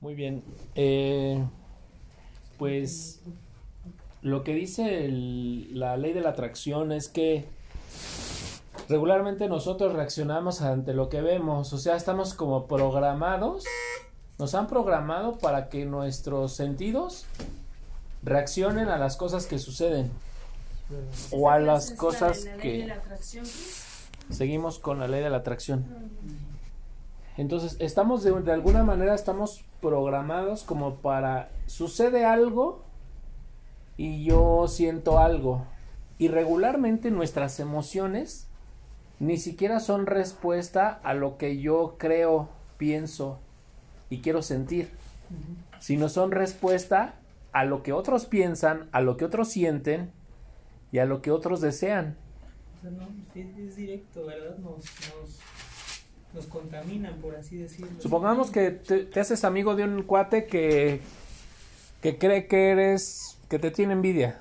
Muy bien. Eh, pues lo que dice el- la ley de la atracción es que regularmente nosotros reaccionamos ante lo que vemos, o sea, estamos como programados, nos han programado para que nuestros sentidos reaccionen a las cosas que suceden o a las cosas que seguimos con la ley de la atracción. Entonces, estamos de, de alguna manera estamos programados como para sucede algo y yo siento algo. Y regularmente nuestras emociones ni siquiera son respuesta a lo que yo creo, pienso y quiero sentir, sino son respuesta a lo que otros piensan, a lo que otros sienten y a lo que otros desean. O sea, no, es, es directo, ¿verdad? Nos, nos, nos contaminan, por así decirlo. Supongamos que te, te haces amigo de un cuate que, que cree que eres, que te tiene envidia.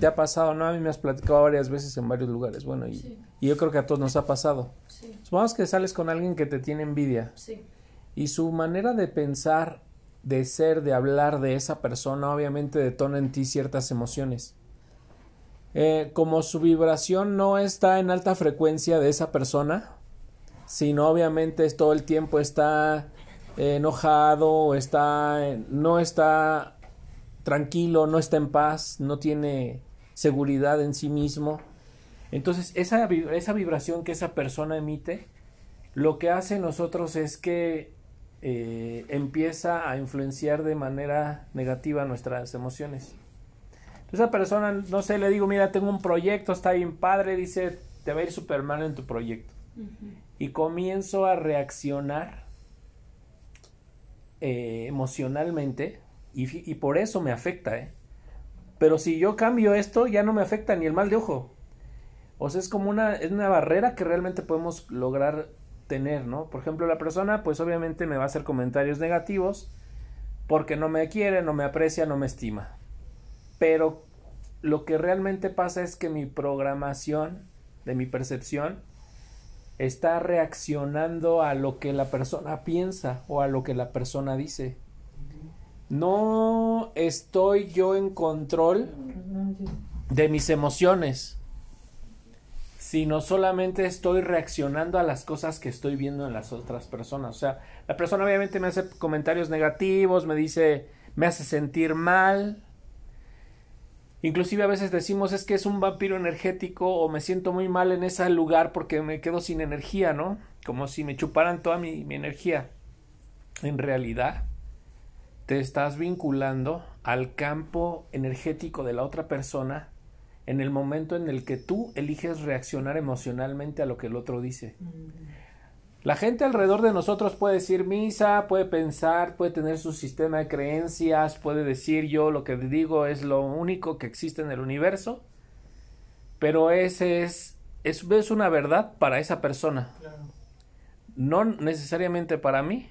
Te ha pasado, ¿no? A mí me has platicado varias veces en varios lugares. Bueno, y, Sí. y yo creo que a todos nos ha pasado. Sí, Supongamos que sales con alguien que te tiene envidia sí, y su manera de pensar, de ser, de hablar de esa persona, obviamente detona en ti ciertas emociones. Eh, como su vibración no está en alta frecuencia de esa persona, sino obviamente todo el tiempo está eh, enojado, está, no está tranquilo, no está en paz, no tiene seguridad en sí mismo. Entonces, esa, esa vibración que esa persona emite, lo que hace nosotros es que eh, empieza a influenciar de manera negativa nuestras emociones. Esa persona, no sé, le digo, mira, tengo un proyecto, está bien padre, dice, te va a ir super mal en tu proyecto. Y comienzo a reaccionar eh, emocionalmente y, y por eso me afecta, ¿eh? Pero si yo cambio esto, ya no me afecta ni el mal de ojo. O sea, es como una, es una barrera que realmente podemos lograr tener, ¿no? Por ejemplo, la persona, pues obviamente me va a hacer comentarios negativos porque no me quiere, no me aprecia, no me estima. Pero lo que realmente pasa es que mi programación, de mi percepción, está reaccionando a lo que la persona piensa o a lo que la persona dice. No estoy yo en control de mis emociones, sino solamente estoy reaccionando a las cosas que estoy viendo en las otras personas. O sea, la persona obviamente me hace comentarios negativos, me dice, me hace sentir mal. Inclusive a veces decimos es que es un vampiro energético o me siento muy mal en ese lugar porque me quedo sin energía, ¿no? Como si me chuparan toda mi, energía. En realidad, te estás vinculando al campo energético de la otra persona en el momento en el que tú eliges reaccionar emocionalmente a lo que el otro dice. La gente alrededor de nosotros puede decir misa, puede pensar, puede tener su sistema de creencias, puede decir yo lo que digo es lo único que existe en el universo, pero ese es, es, es una verdad para esa persona, Claro. no necesariamente para mí.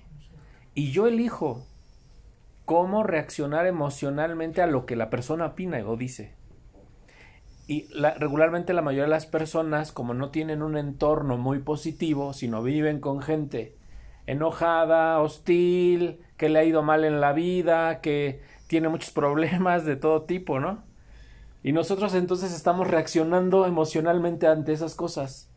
Y yo elijo cómo reaccionar emocionalmente a lo que la persona opina o dice. Y la- regularmente la mayoría de las personas, como no tienen un entorno muy positivo, sino viven con gente enojada, hostil, que le ha ido mal en la vida, que tiene muchos problemas de todo tipo, ¿no? Y nosotros entonces estamos reaccionando emocionalmente ante esas cosas.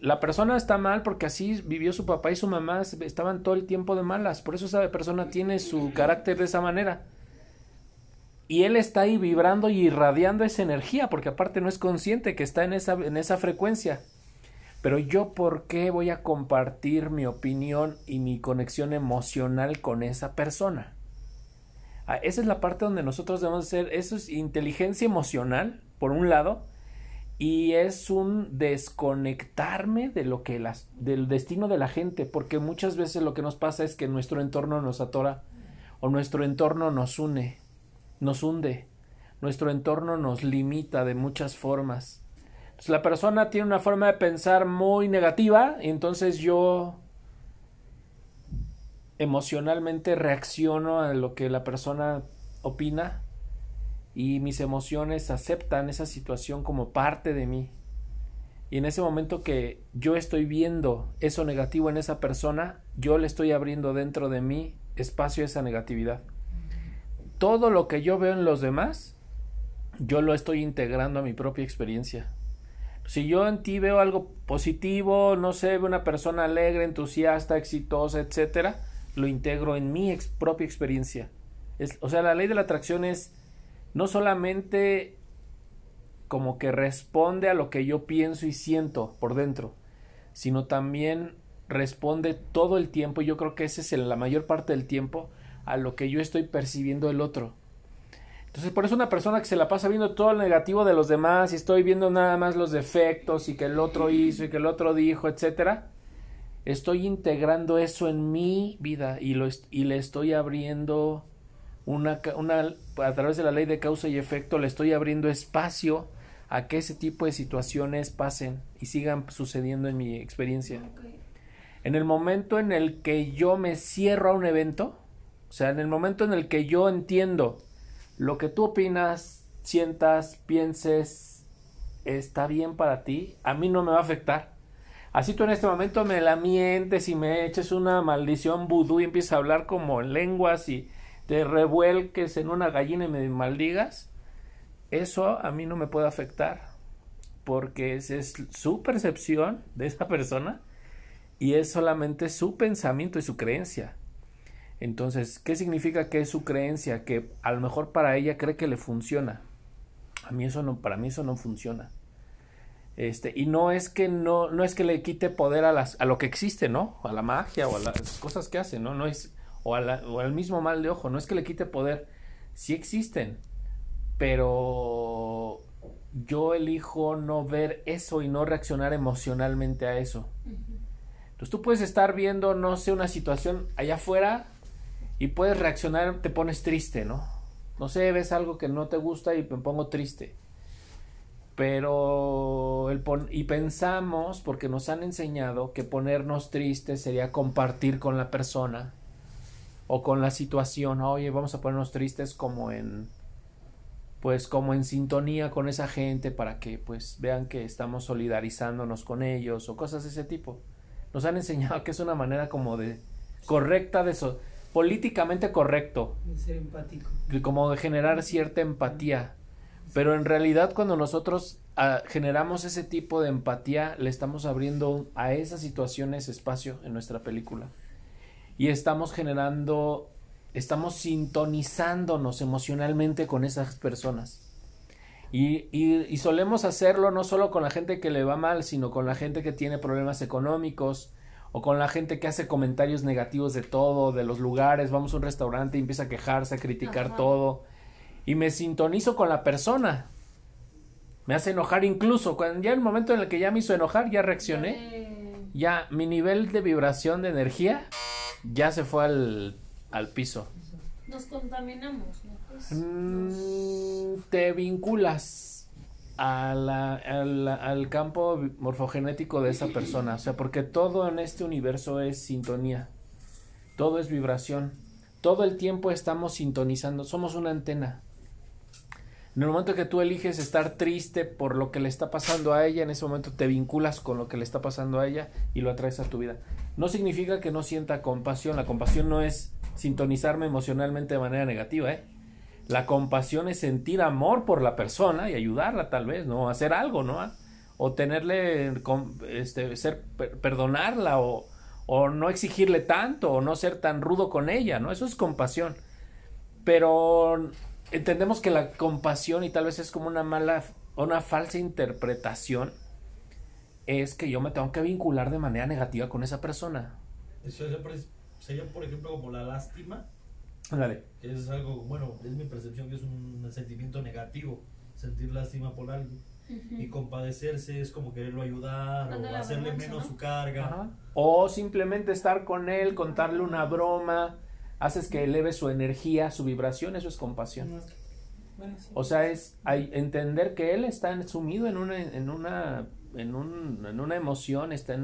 La persona está mal porque así vivió su papá y su mamá, estaban todo el tiempo de malas, por eso esa persona tiene su carácter de esa manera. Y él está ahí vibrando y irradiando esa energía, porque aparte no es consciente que está en esa, en esa frecuencia. Pero yo, ¿por qué voy a compartir mi opinión y mi conexión emocional con esa persona? Ah, esa es la parte donde nosotros debemos ser, eso es inteligencia emocional, por un lado, y es un desconectarme de lo que las, del destino de la gente, porque muchas veces lo que nos pasa es que nuestro entorno nos atora o nuestro entorno nos une, nos hunde, nuestro entorno nos limita de muchas formas. La persona tiene una forma de pensar muy negativa y entonces yo emocionalmente reacciono a lo que la persona opina y mis emociones aceptan esa situación como parte de mí. Y en ese momento que yo estoy viendo eso negativo en esa persona, yo le estoy abriendo dentro de mí espacio a esa negatividad. Todo lo que yo veo en los demás, yo lo estoy integrando a mi propia experiencia. Si yo en ti veo algo positivo, no sé, veo una persona alegre, entusiasta, exitosa, etcétera, lo integro en mi propia experiencia. O sea, la ley de la atracción es no solamente como que responde a lo que yo pienso y siento por dentro, sino también responde todo el tiempo, yo creo que ese es la mayor parte del tiempo, a lo que yo estoy percibiendo del otro. Entonces, por eso una persona que se la pasa viendo todo lo negativo de los demás y estoy viendo nada más los defectos y que el otro hizo y que el otro dijo, etcétera, estoy integrando eso en mi vida y, lo, y le estoy abriendo una, una, a través de la ley de causa y efecto, le estoy abriendo espacio a que ese tipo de situaciones pasen y sigan sucediendo en mi experiencia. En el momento en el que yo me cierro a un evento, o sea, en el momento en el que yo entiendo lo que tú opinas, sientas, pienses, está bien para ti, a mí no me va a afectar. Así tú en este momento me la mientes y me eches una maldición vudú y empiezas a hablar como en lenguas y te revuelques en una gallina y me maldigas, eso a mí no me puede afectar porque esa es su percepción de esa persona y es solamente su pensamiento y su creencia. Entonces, ¿qué significa que es su creencia? Que a lo mejor para ella cree que le funciona. A mí eso no, para mí eso no funciona. Este, y no es que no, no es que le quite poder a las, a lo que existe, ¿no? A la magia o a las cosas que hace, ¿no? No es, o, o al mismo mal de ojo, no es que le quite poder. Sí existen, pero yo elijo no ver eso y no reaccionar emocionalmente a eso. Entonces tú puedes estar viendo, no sé, una situación allá afuera y puedes reaccionar, te pones triste, ¿no? No sé, ves algo que no te gusta y me pongo triste. Pero el y pensamos, porque nos han enseñado que ponernos tristes sería compartir con la persona o con la situación. Oye, vamos a ponernos tristes como en pues como en sintonía con esa gente para que pues vean que estamos solidarizándonos con ellos o cosas de ese tipo. Nos han enseñado que es una manera como de correcta de políticamente correcto. De ser empático. Como de generar cierta empatía. Pero en realidad cuando nosotros ah, generamos ese tipo de empatía, le estamos abriendo a esas situaciones espacio en nuestra película. Y estamos generando estamos sintonizándonos emocionalmente con esas personas. Y, y, solemos hacerlo no solo con la gente que le va mal, sino con la gente que tiene problemas económicos o con la gente que hace comentarios negativos de todo, de los lugares. Vamos a un restaurante y empieza a quejarse, a criticar todo. Y me sintonizo con la persona. Me hace enojar incluso. Cuando ya el momento en el que ya me hizo enojar, ya reaccioné. Ya mi nivel de vibración de energía ya se fue al al piso. Nos contaminamos, ¿no? Pues, mm, te vinculas a al campo morfogenético de esa persona, o sea, porque todo en este universo es sintonía, todo es vibración, todo el tiempo estamos sintonizando, somos una antena. En el momento que tú eliges estar triste por lo que le está pasando a ella, en ese momento te vinculas con lo que le está pasando a ella y lo atraes a tu vida. No significa que no sienta compasión, la compasión no es sintonizarme emocionalmente de manera negativa, ¿eh? La compasión es sentir amor por la persona y ayudarla tal vez, ¿no? Hacer algo, ¿no? O tenerle, este, ser, perdonarla o, o no exigirle tanto o no ser tan rudo con ella, ¿no? Eso es compasión. Pero entendemos que la compasión y tal vez es como una mala, una falsa interpretación, es que yo me tengo que vincular de manera negativa con esa persona. Eso es sería, por ejemplo, como la lástima. Dale. Es algo, bueno, es mi percepción que es un sentimiento negativo, sentir lástima por alguien. Y compadecerse es como quererlo ayudar o hacerle menos su carga. O simplemente estar con él, contarle una broma, haces que eleve su energía, su vibración, eso es compasión. O sea, es hay, entender que él está sumido en una, en una, en, un, en una emoción, está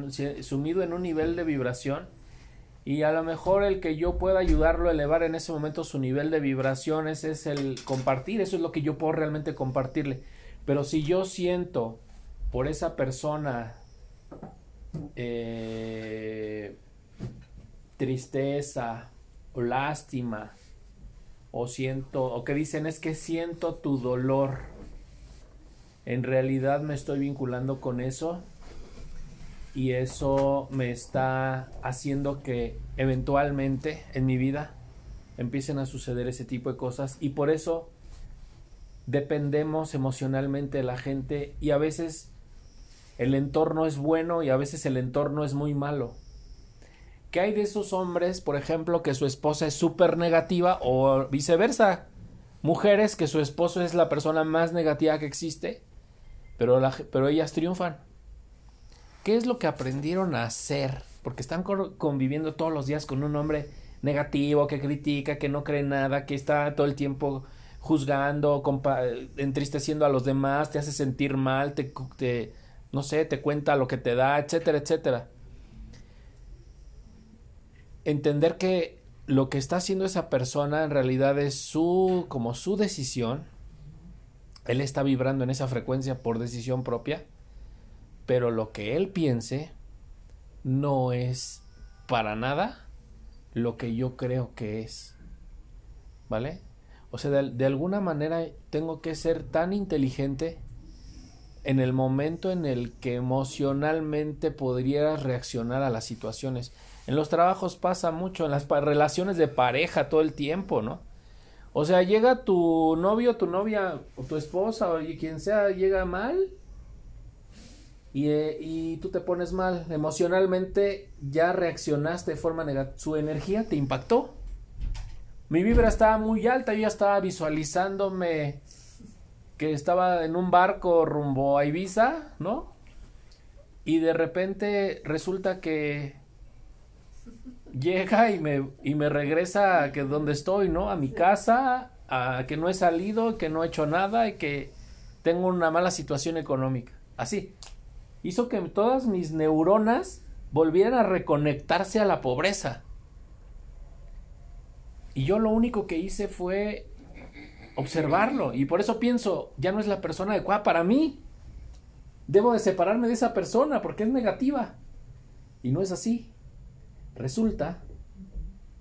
sumido en un nivel de vibración y a lo mejor el que yo pueda ayudarlo a elevar en ese momento su nivel de vibraciones es el compartir, eso es lo que yo puedo realmente compartirle. Pero si yo siento por esa persona eh, tristeza o lástima o siento o que dicen es que siento tu dolor en realidad me estoy vinculando con eso y eso me está haciendo que eventualmente en mi vida empiecen a suceder ese tipo de cosas y por eso dependemos emocionalmente de la gente y a veces el entorno es bueno y a veces el entorno es muy malo. ¿Qué hay de esos hombres, por ejemplo, que su esposa es súper negativa o viceversa? Mujeres que su esposo es la persona más negativa que existe, pero, pero ellas triunfan. ¿Qué es lo que aprendieron a hacer? Porque están conviviendo todos los días con un hombre negativo, que critica, que no cree nada, que está todo el tiempo juzgando, entristeciendo a los demás, te hace sentir mal, te, no sé, te cuenta lo que te da, etcétera, etcétera. Entender que lo que está haciendo esa persona en realidad es su, como su decisión. Él está vibrando en esa frecuencia por decisión propia, pero lo que él piense no es para nada lo que yo creo que es. ¿Vale? O sea, de, alguna manera tengo que ser tan inteligente en el momento en el que emocionalmente podrías reaccionar a las situaciones. En los trabajos pasa mucho, en las relaciones de pareja todo el tiempo, ¿no? O sea, llega tu novio, tu novia, o tu esposa, o quien sea, llega mal y, eh, y tú te pones mal. Emocionalmente ya reaccionaste de forma negativa. Su energía te impactó. Mi vibra estaba muy alta, yo ya estaba visualizándome que estaba en un barco rumbo a Ibiza, ¿no? Y de repente resulta que llega y me, y me regresa a que donde estoy, ¿no? A mi casa, a que no he salido, que no he hecho nada y que tengo una mala situación económica. Así. Hizo que todas mis neuronas volvieran a reconectarse a la pobreza. Y yo lo único que hice fue observarlo. Y por eso pienso, ya no es la persona adecuada para mí. Debo de separarme de esa persona porque es negativa. Y no es así. Resulta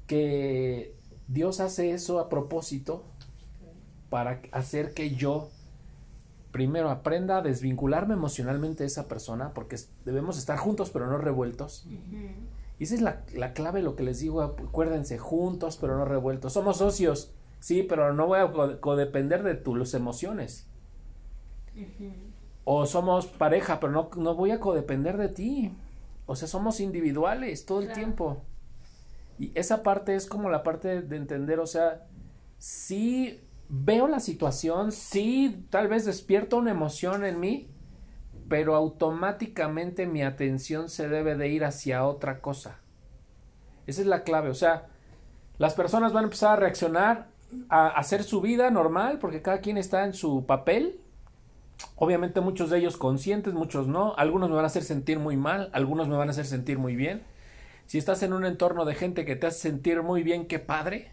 que Dios hace eso a propósito para hacer que yo primero aprenda a desvincularme emocionalmente de esa persona, porque debemos estar juntos pero no revueltos. Y esa es la, la clave, lo que les digo, acuérdense, juntos pero no revueltos. Somos socios, Sí, pero no voy a codepender de tus emociones. O somos pareja, pero no, no, voy a codepender de ti. O sea, somos individuales todo el tiempo. Y esa parte es como la parte de entender, o sea, sí veo la situación, sí tal vez despierto una emoción en mí, pero automáticamente mi atención se debe de ir hacia otra cosa. Esa es la clave, o sea, las personas van a empezar a reaccionar a hacer su vida normal, porque cada quien está en su papel. Obviamente muchos de ellos conscientes, muchos no. Algunos me van a hacer sentir muy mal, algunos me van a hacer sentir muy bien. Si estás en un entorno de gente que te hace sentir muy bien, qué padre.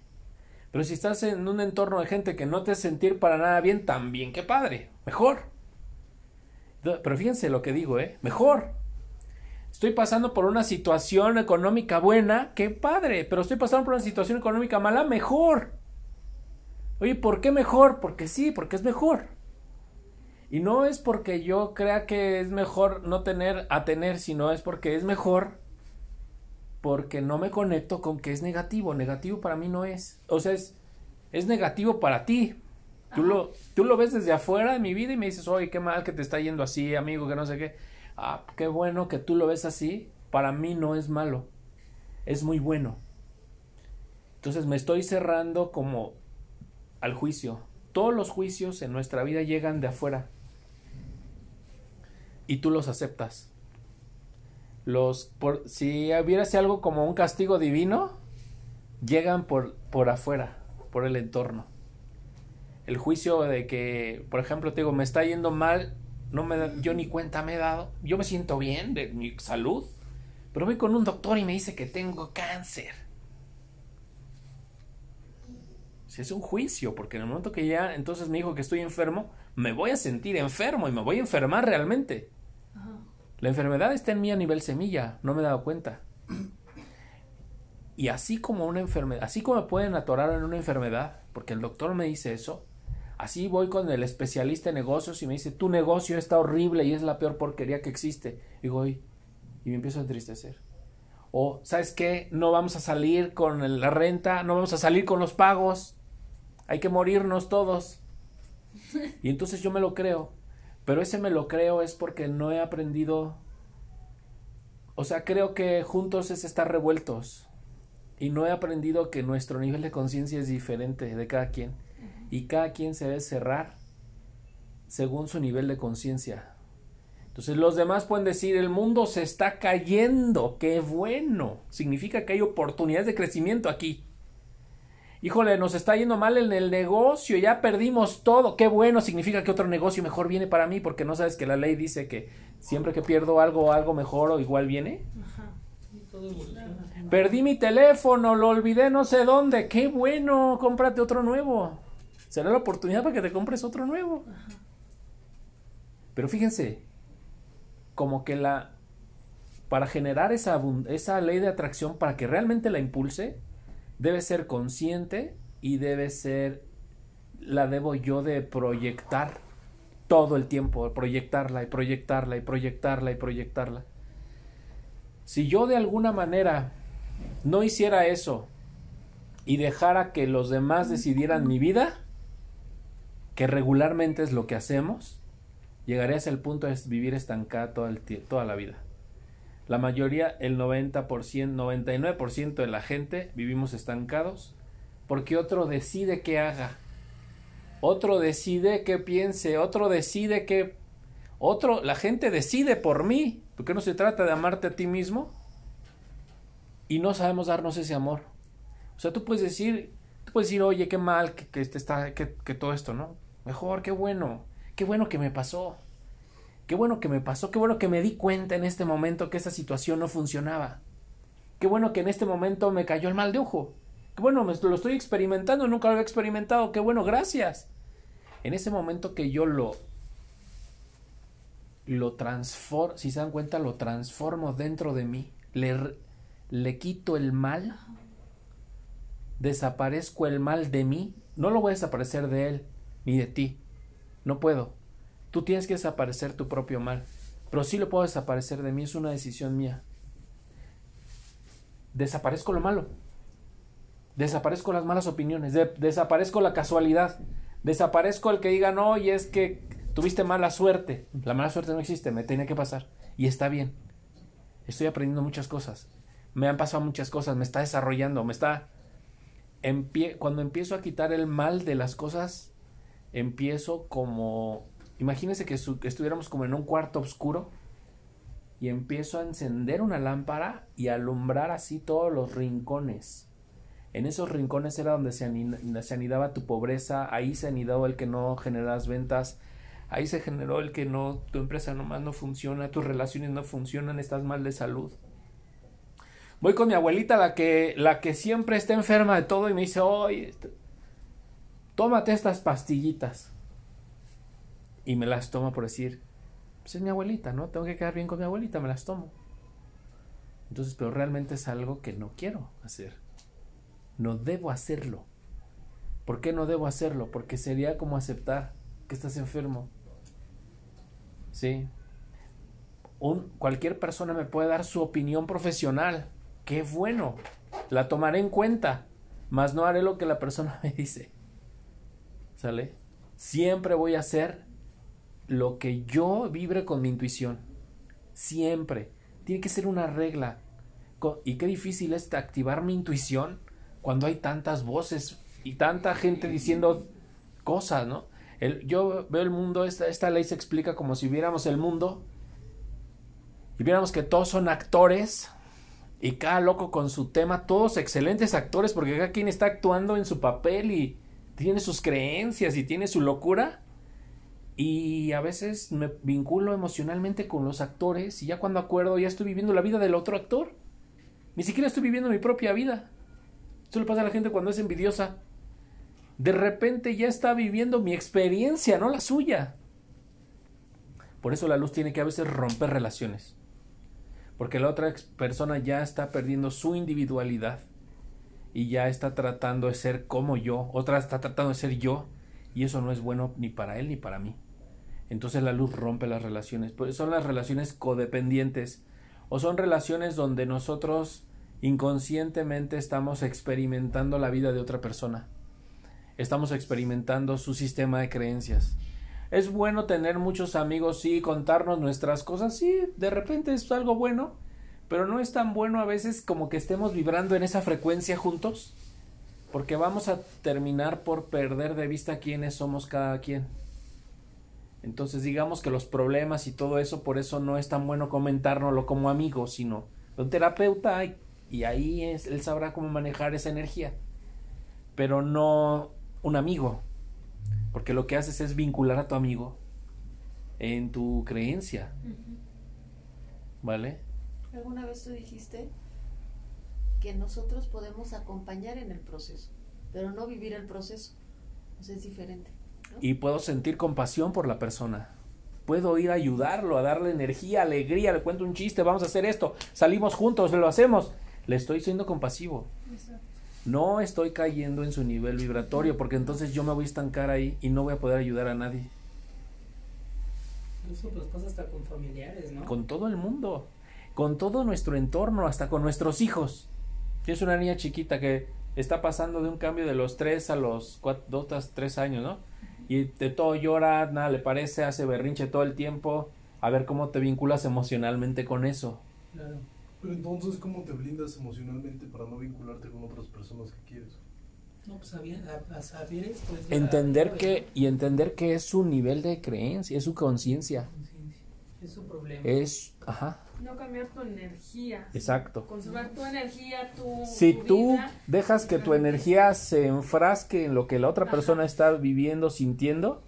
Pero si estás en un entorno de gente que no te hace sentir para nada bien, también qué padre. Mejor. Pero fíjense lo que digo, ¿eh? Mejor. Estoy pasando por una situación económica buena, qué padre. Pero estoy pasando por una situación económica mala, mejor. Oye, ¿por qué mejor? Porque sí, porque es mejor. Y no es porque yo crea que es mejor no tener a tener, sino es porque es mejor porque no me conecto con que es negativo. Negativo para mí no es. O sea, es, es negativo para ti. Tú lo, tú lo ves desde afuera de mi vida y me dices, oye, qué mal que te está yendo así, amigo, que no sé qué. Ah, qué bueno que tú lo ves así. Para mí no es malo. Es muy bueno. Entonces me estoy cerrando como al juicio. Todos los juicios en nuestra vida llegan de afuera y tú los aceptas. Los, por, si hubiera algo como un castigo divino, llegan por, por afuera, por el entorno. El juicio de que, por ejemplo, te digo, me está yendo mal, no me yo ni cuenta me he dado. Yo me siento bien de mi salud, pero voy con un doctor y me dice que tengo cáncer es un juicio, porque en el momento que ya entonces me dijo que estoy enfermo, me voy a sentir enfermo y me voy a enfermar realmente. La enfermedad está en mí a nivel semilla, no me he dado cuenta. Y así como una enfermedad, así como me pueden atorar en una enfermedad, porque el doctor me dice eso, así voy con el especialista en negocios y me dice, tu negocio está horrible y es la peor porquería que existe. Y digo, y, me empiezo a entristecer. O, ¿sabes qué? No vamos a salir con la renta, no vamos a salir con los pagos, hay que morirnos todos. Y entonces yo me lo creo, pero ese me lo creo es porque no he aprendido, o sea, creo que juntos es estar revueltos y no he aprendido que nuestro nivel de conciencia es diferente de cada quien y cada quien se debe cerrar según su nivel de conciencia. Entonces los demás pueden decir, el mundo se está cayendo, qué bueno, significa que hay oportunidades de crecimiento aquí. Híjole, nos está yendo mal en el negocio, ya perdimos todo, qué bueno, significa que otro negocio mejor viene para mí, porque no sabes que la ley dice que siempre que pierdo algo, algo mejor o igual viene. Ajá. Perdí mi teléfono, lo olvidé no sé dónde. Qué bueno, cómprate otro nuevo. Será la oportunidad para que te compres otro nuevo. Pero fíjense, como que la para generar esa, esa ley de atracción, para que realmente la impulse, debe ser consciente y debe ser, la debo yo de proyectar todo el tiempo, proyectarla y proyectarla y proyectarla y proyectarla. Si yo de alguna manera no hiciera eso y dejara que los demás decidieran mi vida, que regularmente es lo que hacemos, llegaría hasta el punto de vivir estancada toda la vida. La mayoría, el 90%, 99% de la gente vivimos estancados porque otro decide qué haga. Otro decide qué piense, otro decide qué otro, la gente decide por mí, porque no se trata de amarte a ti mismo y no sabemos darnos ese amor. O sea, tú puedes decir, tú puedes decir, oye, qué mal que, que está, que, que todo esto, ¿no? Mejor, qué bueno, qué bueno que me pasó. Qué bueno que me pasó, qué bueno que me di cuenta en este momento que esa situación no funcionaba. Qué bueno que en este momento me cayó el mal de ojo. Qué bueno, me, lo estoy experimentando, nunca lo había experimentado. Qué bueno, gracias. En ese momento que yo lo lo transformo, si se dan cuenta, lo transformo dentro de mí, le, le quito el mal, desaparezco el mal de mí, no lo voy a desaparecer de él ni de ti, no puedo. Tú tienes que desaparecer tu propio mal, pero sí lo puedo desaparecer de mí, es una decisión mía. Desaparezco lo malo, desaparezco las malas opiniones, de- desaparezco la casualidad, desaparezco el que diga no y es que tuviste mala suerte. La mala suerte no existe, me tiene que pasar y está bien. Estoy aprendiendo muchas cosas, me han pasado muchas cosas, me está desarrollando, me está cuando empiezo a quitar el mal de las cosas, empiezo como imagínense que, estuviéramos como en un cuarto oscuro y empiezo a encender una lámpara y a alumbrar así todos los rincones. En esos rincones era donde se, se anidaba tu pobreza, ahí se anidaba el que no generas ventas, ahí se generó el que no, tu empresa nomás no funciona, tus relaciones no funcionan, estás mal de salud. Voy con mi abuelita, la que, la que siempre está enferma de todo, y me dice, oye, este, tómate estas pastillitas. Y me las tomo por decir, pues es mi abuelita, ¿no? Tengo que quedar bien con mi abuelita, me las tomo. Entonces, pero realmente es algo que no quiero hacer. No debo hacerlo. ¿Por qué no debo hacerlo? Porque sería como aceptar que estás enfermo. Sí. Un, cualquier persona me puede dar su opinión profesional. Qué bueno. La tomaré en cuenta. Mas no haré lo que la persona me dice. ¿Sale? Siempre voy a hacer lo que yo vibre con mi intuición. Siempre. Tiene que ser una regla. Y qué difícil es activar mi intuición cuando hay tantas voces y tanta gente diciendo cosas, ¿no? Yo veo el mundo, esta, esta ley se explica como si viéramos el mundo y viéramos que todos son actores y cada loco con su tema, todos excelentes actores porque cada quien está actuando en su papel y tiene sus creencias y tiene su locura. Y a veces me vinculo emocionalmente con los actores y ya cuando acuerdo ya estoy viviendo la vida del otro actor. Ni siquiera estoy viviendo mi propia vida. Eso le pasa a la gente cuando es envidiosa. De repente ya está viviendo mi experiencia, no la suya. Por eso la luz tiene que a veces romper relaciones. Porque la otra persona ya está perdiendo su individualidad y ya está tratando de ser como yo, otra está tratando de ser yo y eso no es bueno ni para él ni para mí. Entonces la luz rompe las relaciones. Pues son las relaciones codependientes o son relaciones donde nosotros inconscientemente estamos experimentando la vida de otra persona. Estamos experimentando su sistema de creencias. Es bueno tener muchos amigos, sí, contarnos nuestras cosas, sí, de repente es algo bueno, pero no es tan bueno a veces como que estemos vibrando en esa frecuencia juntos, porque vamos a terminar por perder de vista quiénes somos cada quien. Entonces digamos que los problemas y todo eso, por eso no es tan bueno comentárnoslo como amigos, sino un terapeuta y ahí es, él sabrá cómo manejar esa energía, pero no un amigo, porque lo que haces es vincular a tu amigo en tu creencia, ¿vale? ¿Alguna vez tú dijiste que nosotros podemos acompañar en el proceso, pero no vivir el proceso? O sea, es diferente. Y puedo sentir compasión por la persona. Puedo ir a ayudarlo, a darle energía, alegría, le cuento un chiste, vamos a hacer esto, salimos juntos, lo hacemos. Le estoy siendo compasivo. No estoy cayendo en su nivel vibratorio porque entonces yo me voy a estancar ahí y no voy a poder ayudar a nadie. Eso pues pasa hasta con familiares, ¿no? Con todo el mundo, con todo nuestro entorno, hasta con nuestros hijos. Tienes una niña chiquita que está pasando de un cambio de los tres a los cuatro, dos, tres años, ¿no? Y de todo llora, nada le parece, hace berrinche todo el tiempo. A ver cómo te vinculas emocionalmente con eso. Claro. Pero entonces, ¿cómo te blindas emocionalmente para no vincularte con otras personas que quieres? No, pues saber, a, saber esto. Es entender que, y entender que es su nivel de creencia, es su conciencia. Es su problema. Es, ajá. No cambiar tu energía. Exacto. Conservar tu energía, tu. Si tú dejas que tu energía se enfrasque en lo que la otra persona está viviendo, sintiendo,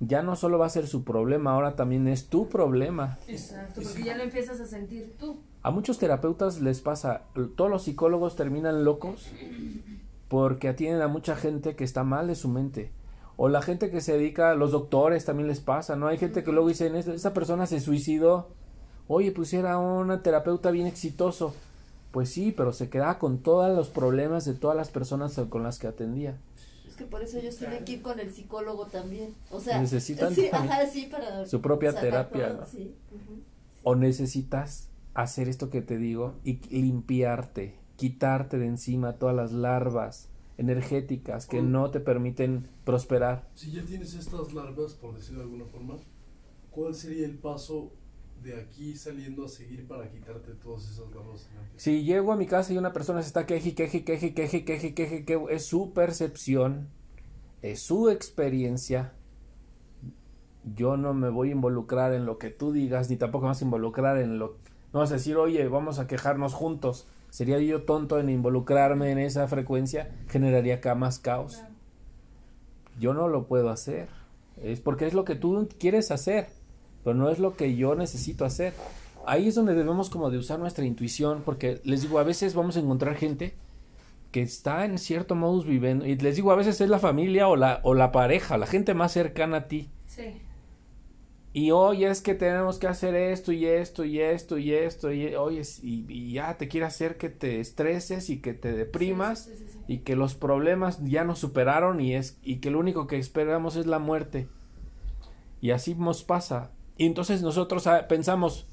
ya no solo va a ser su problema, ahora también es tu problema. Exacto, porque ya lo empiezas a sentir tú. A muchos terapeutas les pasa, todos los psicólogos terminan locos porque atienden a mucha gente que está mal de su mente. O la gente que se dedica, los doctores también les pasa, ¿no? Hay gente que luego dicen, esa persona se suicidó. Oye, pues era una terapeuta bien exitoso. Pues sí, pero se quedaba con todos los problemas de todas las personas con las que atendía. Es que por eso ellos tienen que ir con el psicólogo también. O sea, necesitan sí, ajá, sí, para su propia terapia. O necesitas hacer esto que te digo y limpiarte, quitarte de encima todas las larvas energéticas que no te permiten prosperar. Si ya tienes estas larvas, por decirlo de alguna forma, ¿cuál sería el paso de aquí saliendo a seguir para quitarte esas larvas energéticas? Si llego a mi casa y una persona se está queje, queje, queje, queje, queje, queje, queje, es su percepción, es su experiencia. Yo no me voy a involucrar en lo que tú digas, ni tampoco me vas a involucrar en lo no vas a decir, oye, vamos a quejarnos juntos. Sería yo tonto en involucrarme en esa frecuencia, generaría acá más caos. Yo no lo puedo hacer. Es porque es lo que tú quieres hacer, pero no es lo que yo necesito hacer. Ahí es donde debemos como de usar nuestra intuición, porque les digo, a veces vamos a encontrar gente que está en cierto modus viviendo, y les digo, a veces es la familia o la, o la pareja, la gente más cercana a ti. Sí y hoy es que tenemos que hacer esto y esto y esto y esto y hoy y, ya te quiere hacer que te estreses y que te deprimas y que los problemas ya nos superaron y es y que lo único que esperamos es la muerte y así nos pasa y entonces nosotros ah, pensamos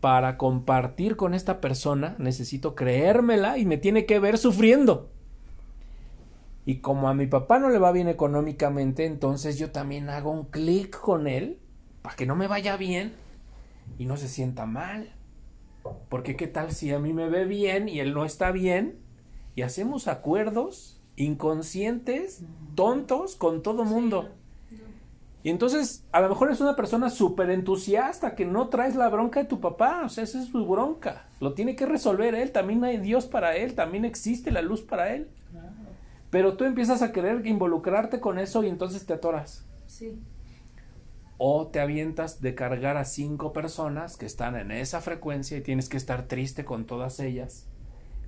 para compartir con esta persona necesito creérmela y me tiene que ver sufriendo y como a mi papá no le va bien económicamente entonces yo también hago un clic con él para que no me vaya bien y no se sienta mal. Porque qué tal si a mí me ve bien y él no está bien y hacemos acuerdos inconscientes, tontos con todo mundo. Y entonces a lo mejor es una persona súper entusiasta que no traes la bronca de tu papá, o sea, esa es su bronca. Lo tiene que resolver él, también hay Dios para él, también existe la luz para él. Pero tú empiezas a querer involucrarte con eso y entonces te atoras. Sí o te avientas de cargar a cinco personas que están en esa frecuencia y tienes que estar triste con todas ellas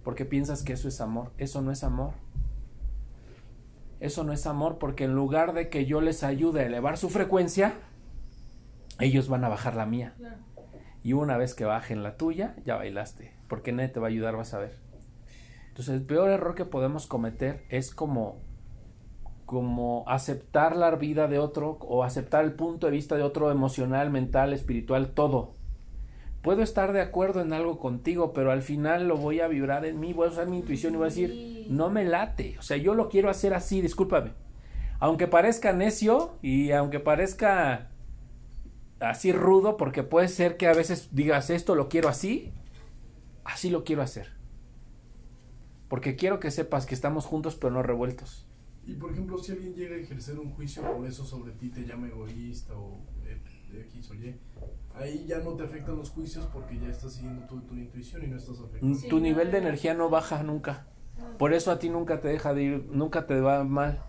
porque piensas que eso es amor. Eso no es amor. Eso no es amor porque en lugar de que yo les ayude a elevar su frecuencia, ellos van a bajar la mía. Claro. Y una vez que bajen la tuya, ya bailaste. Porque nadie te va a ayudar, vas a ver. Entonces, el peor error que podemos cometer es como, como aceptar la vida de otro o aceptar el punto de vista de otro emocional, mental, espiritual, todo. Puedo estar de acuerdo en algo contigo, pero al final lo voy a vibrar en mí, voy a usar mi intuición y voy a decir, no me late. O sea, yo lo quiero hacer así, discúlpame. Aunque parezca necio y aunque parezca así rudo, porque puede ser que a veces digas esto lo quiero así, así lo quiero hacer. Porque quiero que sepas que estamos juntos pero no revueltos. Y por ejemplo, si alguien llega a ejercer un juicio por eso sobre ti, te llama egoísta o eh, X o Y, ahí ya no te afectan los juicios porque ya estás siguiendo tu, tu intuición y no estás afectando. Sí, tu nivel de energía no baja nunca. Por eso a ti nunca te deja de ir, nunca te va mal.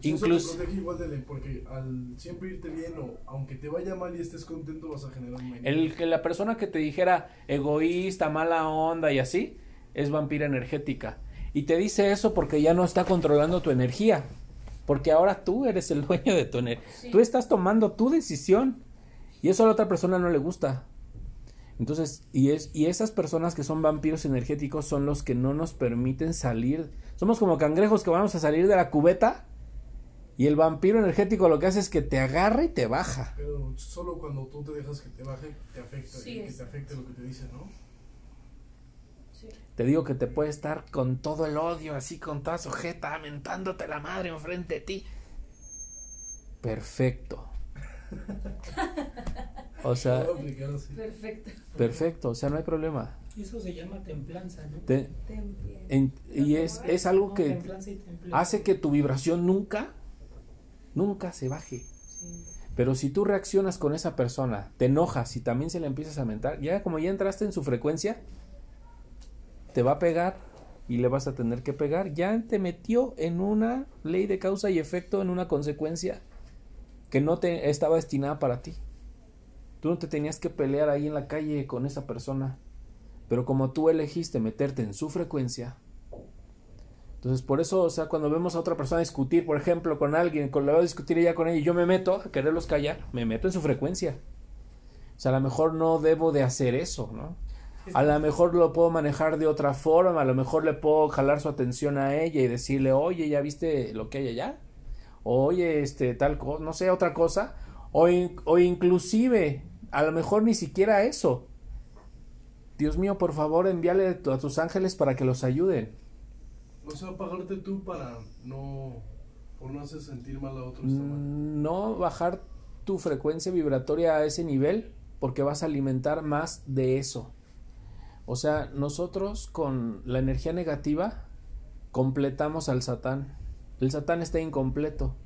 Eso Incluso- te protege igual de ley, porque al siempre irte bien o aunque te vaya mal y estés contento vas a generar un El que la persona que te dijera egoísta, mala onda y así, es vampira energética. Y te dice eso porque ya no está controlando tu energía. Porque ahora tú eres el dueño de tu energía. Sí. Tú estás tomando tu decisión. Y eso a la otra persona no le gusta. Entonces, y, es, y esas personas que son vampiros energéticos son los que no nos permiten salir. Somos como cangrejos que vamos a salir de la cubeta. Y el vampiro energético lo que hace es que te agarra y te baja. Pero solo cuando tú te dejas que te baje, te afecta Sí, y que te afecte lo que te dicen, ¿no? Sí. Te digo que te puede estar con todo el odio, así con toda sujeta, mentándote la madre enfrente de ti. Perfecto. O sea. Perfecto. perfecto, o sea, no hay problema. Eso se llama templanza, ¿no? Te- Temple. en- y es, es algo que templanza y templanza. hace que tu vibración nunca, nunca se baje. Sí. Pero si tú reaccionas con esa persona, te enojas y también se le empiezas a mentar, ya como ya entraste en su frecuencia, te va a pegar y le vas a tener que pegar. Ya te metió en una ley de causa y efecto, en una consecuencia que no te estaba destinada para ti. Tú no te tenías que pelear ahí en la calle con esa persona. Pero como tú elegiste meterte en su frecuencia, entonces, por eso, o sea, cuando vemos a otra persona discutir, por ejemplo, con alguien, con la voy a discutir ella con ella y yo me meto a quererlos callar, me meto en su frecuencia. O sea, a lo mejor no debo de hacer eso, ¿no? A lo mejor lo puedo manejar de otra forma, a lo mejor le puedo jalar su atención a ella y decirle, oye, ¿ya viste lo que hay allá? Oye, este, tal cosa, no sé, otra cosa. O, in- o inclusive, a lo mejor ni siquiera eso. Dios mío, por favor, envíale a tus ángeles para que los ayuden. O sea, pagarte tú para no. por no hacer sentir mal a otros. Mm, no bajar tu frecuencia vibratoria a ese nivel porque vas a alimentar más de eso. O sea, nosotros con la energía negativa completamos al Satán. El Satán está incompleto.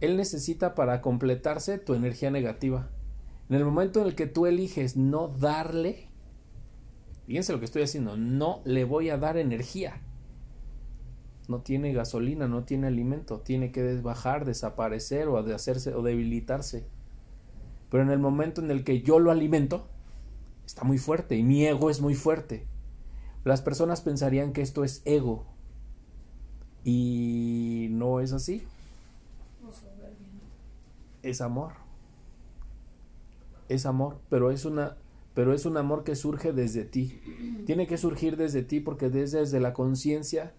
Él necesita para completarse tu energía negativa. En el momento en el que tú eliges no darle, fíjense lo que estoy haciendo, no le voy a dar energía no tiene gasolina, no tiene alimento, tiene que bajar, desaparecer o hacerse o debilitarse. Pero en el momento en el que yo lo alimento, está muy fuerte y mi ego es muy fuerte. Las personas pensarían que esto es ego y no es así, es amor. Es amor, pero es una pero es un amor que surge desde ti. Tiene que surgir desde ti porque desde, desde la conciencia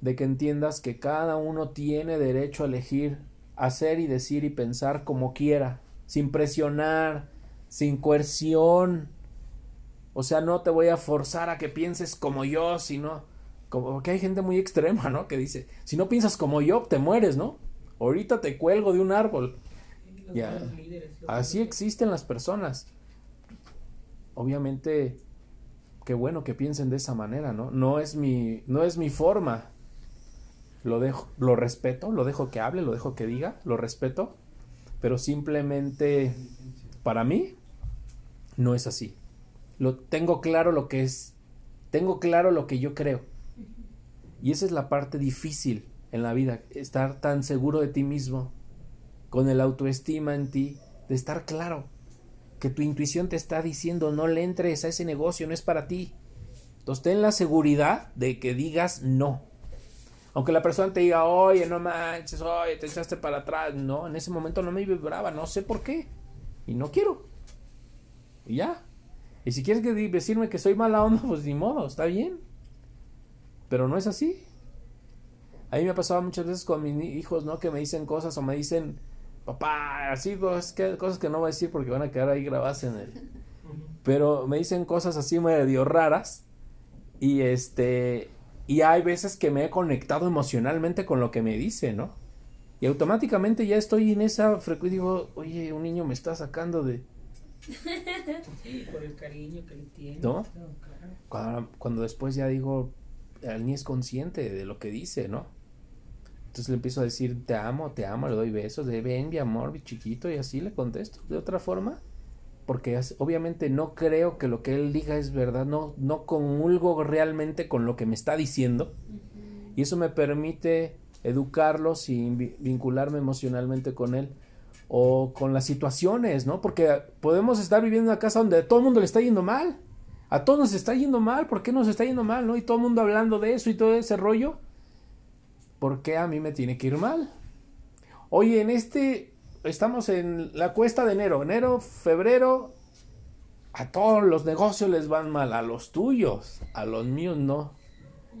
de que entiendas que cada uno tiene derecho a elegir hacer y decir y pensar como quiera, sin presionar, sin coerción. O sea, no te voy a forzar a que pienses como yo, sino como porque hay gente muy extrema, ¿no? Que dice, si no piensas como yo, te mueres, ¿no? Ahorita te cuelgo de un árbol. Ya. líderes, Así existen las personas. Obviamente, qué bueno que piensen de esa manera, ¿no? No es mi, no es mi forma. Lo dejo, lo respeto, lo dejo que hable, lo dejo que diga, lo respeto, pero simplemente para mí no es así. Lo tengo claro lo que es, tengo claro lo que yo creo. Y esa es la parte difícil en la vida, estar tan seguro de ti mismo, con el autoestima en ti, de estar claro que tu intuición te está diciendo no le entres a ese negocio, no es para ti. Entonces ten la seguridad de que digas no. Aunque la persona te diga, oye, no manches, oye, te echaste para atrás. No, en ese momento no me vibraba, no sé por qué. y no quiero. Y ya. Y si quieres decirme que soy mala onda, pues ni modo, está bien. Pero no es así. A mí me ha pasado muchas veces con mis hijos, ¿no? Que me dicen cosas o me dicen, papá, así cosas que, cosas que no voy a decir porque van a quedar ahí grabadas en el... Pero me dicen cosas así medio raras y este... Y hay veces que me he conectado emocionalmente con lo que me dice, ¿no? Y automáticamente ya estoy en esa frecuencia y digo, oye, un niño me está sacando de... Sí, por el cariño que le tiene. ¿No? claro. Cuando, cuando después ya digo, el niño es consciente de lo que dice, ¿no? Entonces le empiezo a decir, te amo, te amo, le doy besos, de ven, mi amor, mi chiquito, y así le contesto. De otra forma, porque obviamente no creo que lo que él diga es verdad, no, no comulgo realmente con lo que me está diciendo. Y eso me permite educarlo sin vi- vincularme emocionalmente con él o con las situaciones, ¿no? Porque podemos estar viviendo en una casa donde a todo el mundo le está yendo mal. A todos nos está yendo mal, ¿por qué nos está yendo mal, no? Y todo el mundo hablando de eso y todo ese rollo. ¿Por qué a mí me tiene que ir mal? Oye, en este estamos en la cuesta de enero, enero, febrero, a todos los negocios les van mal, a los tuyos, a los míos no.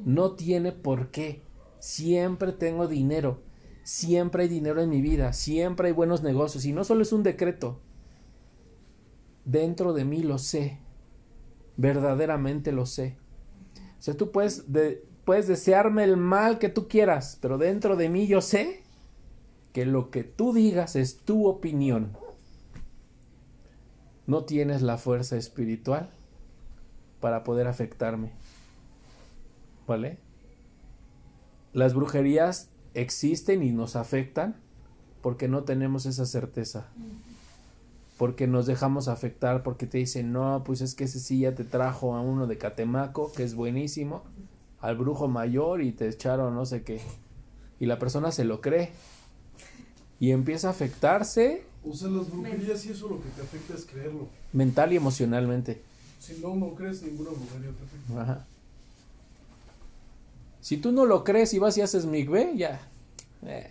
No tiene por qué. Siempre tengo dinero. Siempre hay dinero en mi vida. Siempre hay buenos negocios. Y no solo es un decreto. Dentro de mí lo sé. Verdaderamente lo sé. O sea, tú puedes, de- puedes desearme el mal que tú quieras, pero dentro de mí yo sé que lo que tú digas es tu opinión. No tienes la fuerza espiritual para poder afectarme. ¿Vale? Las brujerías existen y nos afectan porque no tenemos esa certeza. Porque nos dejamos afectar, porque te dicen, no, pues es que ese sí ya te trajo a uno de Catemaco, que es buenísimo, al brujo mayor y te echaron no sé qué. Y la persona se lo cree. Y empieza a afectarse O sea, las brujerías y eso lo que te afecta es creerlo. mental y emocionalmente. Si no, no crees ninguna brujería te afecta. Ajá. Si tú no lo crees y vas y haces migbe, ya. Eh.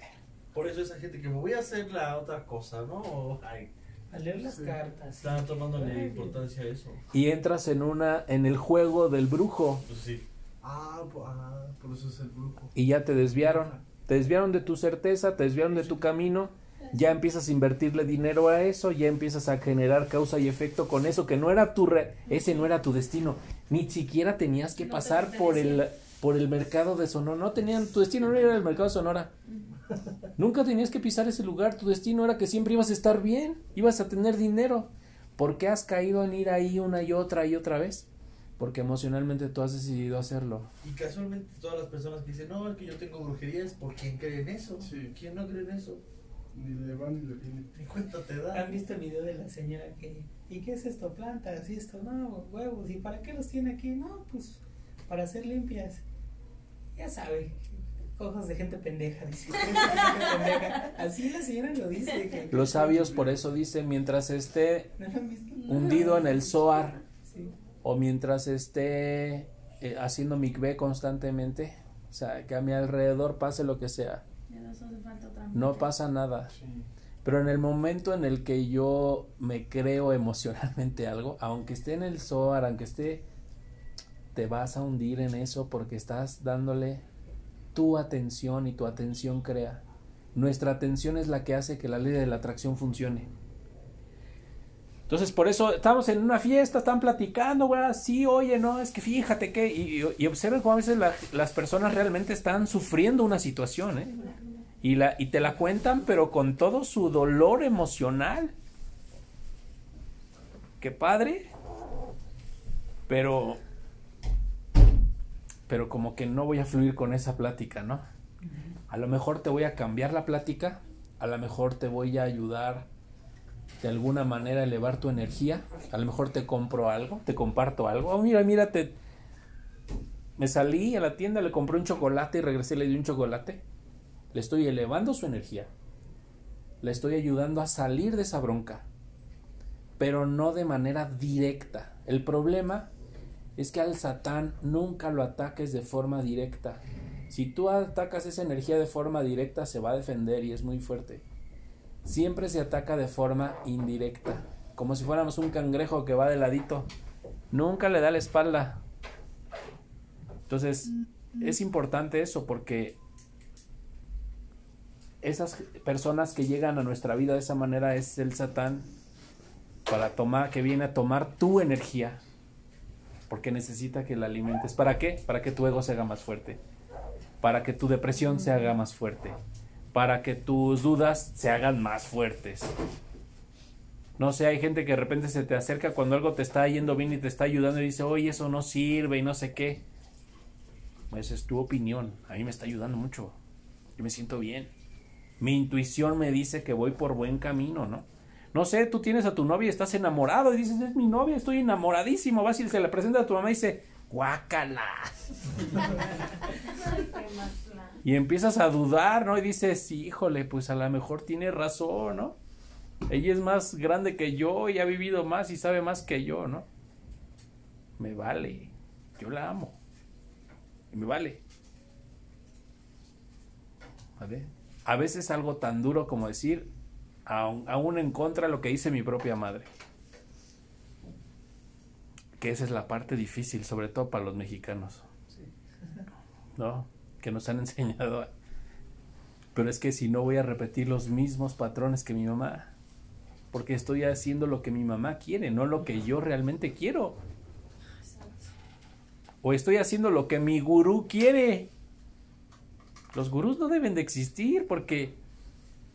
Por eso esa gente que me voy a hacer la otra cosa, ¿no? Ay, A leer las Sí. cartas. están tomándole importancia a eso. Y entras en una, en el juego del brujo. Pues sí. Ah, ah, por eso es el brujo. y ya te desviaron. Te desviaron de tu certeza, te desviaron de tu camino. Ya empiezas a invertirle dinero a eso, ya empiezas a generar causa y efecto con eso que no era tu re- ese no era tu destino. Ni siquiera tenías que No te pasar por el por el mercado de Sonora. No tenían tu destino no era el mercado de Sonora. Nunca tenías que pisar ese lugar. Tu destino era que siempre ibas a estar bien, ibas a tener dinero. ¿Por qué has caído en ir ahí una y otra y otra vez? Porque emocionalmente tú has decidido hacerlo. Y casualmente todas las personas que dicen, no, es que yo tengo brujería, es por quien cree en eso. Sí. ¿Quién no cree en eso? Ni le van ni le vienen. Ni cuenta te da. ¿Han visto el video de la señora que, ¿y qué es esto? Plantas y esto, no, huevos, ¿y para qué los tiene aquí? No, pues para ser limpias. Ya sabe, ojos de gente pendeja, dice. Así la señora lo dice. que- Los sabios por eso dicen mientras esté hundido en el Zohar Sí. o mientras esté eh, haciendo mikveh constantemente, o sea, que a mi alrededor pase lo que sea, Ya nos hace falta otra no pasa nada. Sí. Pero en el momento en el que yo me creo emocionalmente algo, aunque esté en el Zohar, aunque esté, te vas a hundir en eso porque estás dándole tu atención y tu atención crea. Nuestra atención es la que hace que la ley de la atracción funcione. Entonces, por eso estamos en una fiesta, están platicando, güey, sí, oye, no, es que fíjate que, y, observen cómo a veces la- las personas realmente están sufriendo una situación, ¿eh? Y, la, y te la cuentan, pero con todo su dolor emocional. Qué padre. Pero. Pero como que no voy a fluir con esa plática, ¿no? A lo mejor te voy a cambiar la plática. A lo mejor te voy a ayudar de alguna manera a elevar tu energía. A lo mejor te compro algo, te comparto algo. Oh, mira, mira, te. Me salí a la tienda, le compré un chocolate y regresé le di un chocolate. Le estoy elevando su energía. Le estoy ayudando a salir de esa bronca. Pero no de manera directa. El problema es que al Satán nunca lo ataques de forma directa. Si tú atacas esa energía de forma directa, se va a defender y es muy fuerte. siempre se ataca de forma indirecta, como si fuéramos un cangrejo que va de ladito. Nunca le da la espalda. Entonces, es importante eso porque esas personas que llegan a nuestra vida de esa manera es el Satán para tomar que viene a tomar tu energía porque necesita que la alimentes. ¿Para qué? Para que tu ego se haga más fuerte. Para que tu depresión se haga más fuerte. Para que tus dudas se hagan más fuertes. No sé, hay gente que de repente se te acerca cuando algo te está yendo bien y te está ayudando y dice, oye, eso no sirve y no sé qué. Esa es tu opinión. A mí me está ayudando mucho. Yo me siento bien. Mi intuición me dice que voy por buen camino, ¿no? No sé, tú tienes a tu novia y estás enamorado y dices, es mi novia, estoy enamoradísimo. Vas y se la presenta a tu mamá y dice, guácala. y empiezas a dudar, ¿no? Y dices, híjole, pues a lo mejor tiene razón, ¿no? Ella es más grande que yo y ha vivido más y sabe más que yo, ¿no? Me vale. Yo la amo. Y me vale. ¿Vale? A veces algo tan duro como decir, aún, en contra de lo que dice mi propia madre. Que esa es la parte difícil, sobre todo para los mexicanos. ¿No? Que nos han enseñado. Pero es que si no voy a repetir los mismos patrones que mi mamá. Porque estoy haciendo lo que mi mamá quiere, no lo que yo realmente quiero. O estoy haciendo lo que mi gurú quiere. Los gurús no deben de existir porque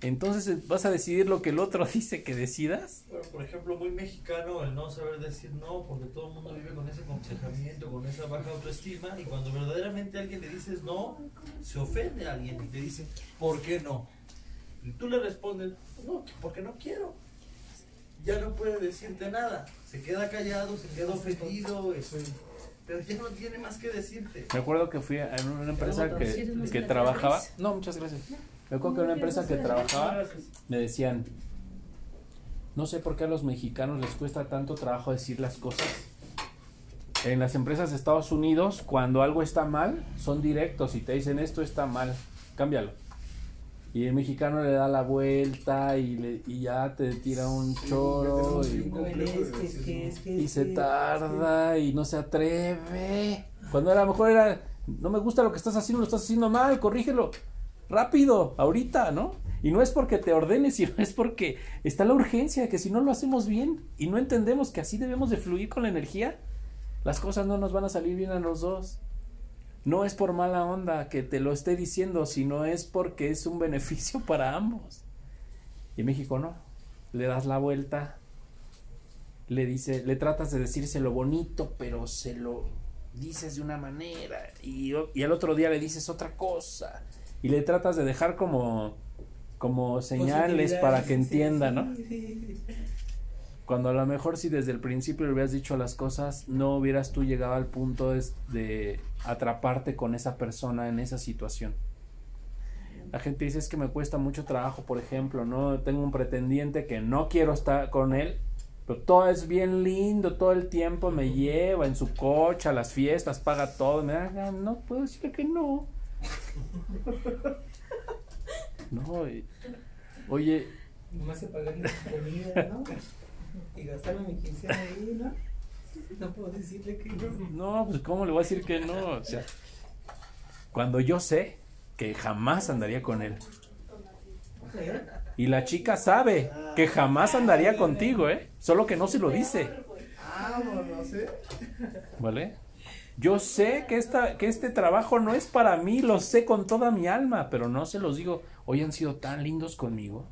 entonces vas a decidir lo que el otro dice que decidas. Bueno, por ejemplo, muy mexicano el no saber decir no, porque todo el mundo vive con ese aconsejamiento, con esa baja autoestima, y cuando verdaderamente a alguien le dices no, se ofende a alguien y te dice, ¿por qué no? Y tú le respondes, no, porque no quiero. Ya no puede decirte nada. Se queda callado, se queda ofendido, pero ya no tiene más que decirte. Me acuerdo que fui a una empresa que, que trabajaba. No, muchas gracias me acuerdo que una empresa que trabajaba me decían, no sé por qué a los mexicanos les cuesta tanto trabajo decir las cosas. En las empresas de Estados Unidos, cuando algo está mal, son directos y te dicen esto está mal, cámbialo. Y el mexicano le da la vuelta y, le, y ya te tira un choro y, se tarda y no se atreve. Cuando a lo mejor era, no me gusta lo que estás haciendo, lo estás haciendo mal, corrígelo rápido, ahorita, ¿no? Y no es porque te ordenes, sino es porque está la urgencia, que si no lo hacemos bien y no entendemos que así debemos de fluir con la energía, las cosas no nos van a salir bien a los dos. No es por mala onda que te lo esté diciendo, sino es porque es un beneficio para ambos. Y México no. Le das la vuelta, le dice, le tratas de decirse lo bonito, pero se lo dices de una manera y al otro día le dices otra cosa y le tratas de dejar como, como señales para que entienda, ¿no? Cuando a lo mejor si desde el principio le hubieras dicho las cosas, no hubieras tú llegado al punto de, de atraparte con esa persona en esa situación. La gente dice es que me cuesta mucho trabajo, por ejemplo, ¿no? Tengo un pretendiente que no quiero estar con él, pero todo es bien lindo, todo el tiempo me lleva en su coche a las fiestas, paga todo, me da, no puedo decirle que no. No, oye. Nomás se pagar mi comida, ¿no? Y gastarme mi quincena ahí, ¿no? No puedo decirle que no. No, pues ¿cómo le voy a decir que no? O sea, cuando yo sé que jamás andaría con él. Y la chica sabe que jamás andaría contigo, ¿eh? Solo que no se lo dice. ¿eh? ¿Vale? Yo sé que, esta, que este trabajo no es para mí, lo sé con toda mi alma, pero no se los digo, hoy han sido tan lindos conmigo.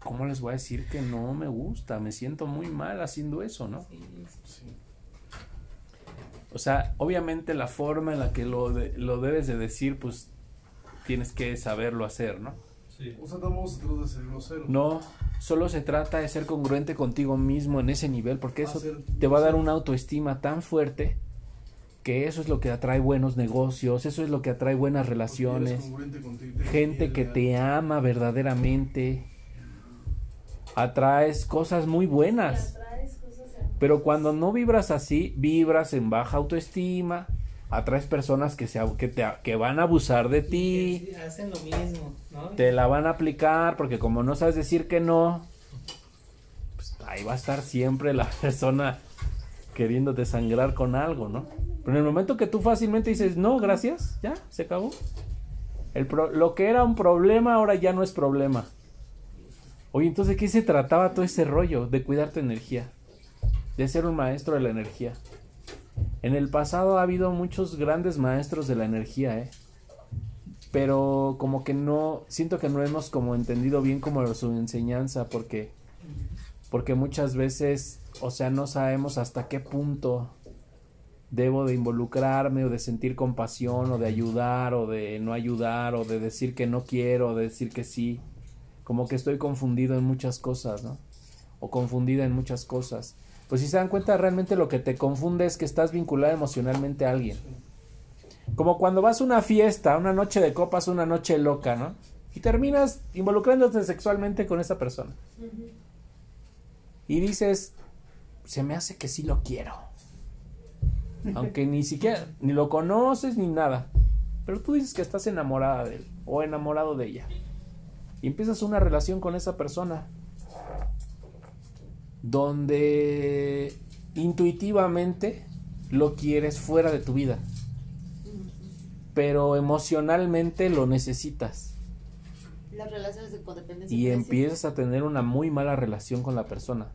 ¿Cómo les voy a decir que no me gusta? Me siento muy mal haciendo eso, ¿no? O sea, obviamente la forma en la que lo, lo debes de decir, pues tienes que saberlo hacer, ¿no? O sea, no de ser grosero. No, solo se trata de ser congruente contigo mismo en ese nivel, porque eso te va a dar una autoestima tan fuerte que eso es lo que atrae buenos negocios, eso es lo que atrae buenas relaciones, gente que te ama verdaderamente, atraes cosas muy buenas. Pero cuando no vibras así, vibras en baja autoestima, atraes personas que, se, que, te, que van a abusar de ti, hacen lo mismo, ¿no? te la van a aplicar, porque como no sabes decir que no, pues ahí va a estar siempre la persona queriéndote sangrar con algo, ¿no? Pero en el momento que tú fácilmente dices, no, gracias, ya, se acabó. El pro- lo que era un problema ahora ya no es problema. Oye, entonces, ¿de qué se trataba todo ese rollo? De cuidar tu energía, de ser un maestro de la energía. En el pasado ha habido muchos grandes maestros de la energía, ¿eh? Pero como que no, siento que no hemos como entendido bien como su enseñanza, porque, porque muchas veces, o sea, no sabemos hasta qué punto debo de involucrarme o de sentir compasión o de ayudar o de no ayudar o de decir que no quiero o de decir que sí. Como que estoy confundido en muchas cosas, ¿no? O confundida en muchas cosas. Pues si se dan cuenta, realmente lo que te confunde es que estás vinculado emocionalmente a alguien. Como cuando vas a una fiesta, una noche de copas, una noche loca, ¿no? Y terminas involucrándote sexualmente con esa persona. Y dices, se me hace que sí lo quiero. Aunque ni siquiera, ni lo conoces ni nada. Pero tú dices que estás enamorada de él o enamorado de ella. Y empiezas una relación con esa persona. Donde intuitivamente lo quieres fuera de tu vida. Pero emocionalmente lo necesitas. Las relaciones de codependencia. Y empiezas a tener una muy mala relación con la persona.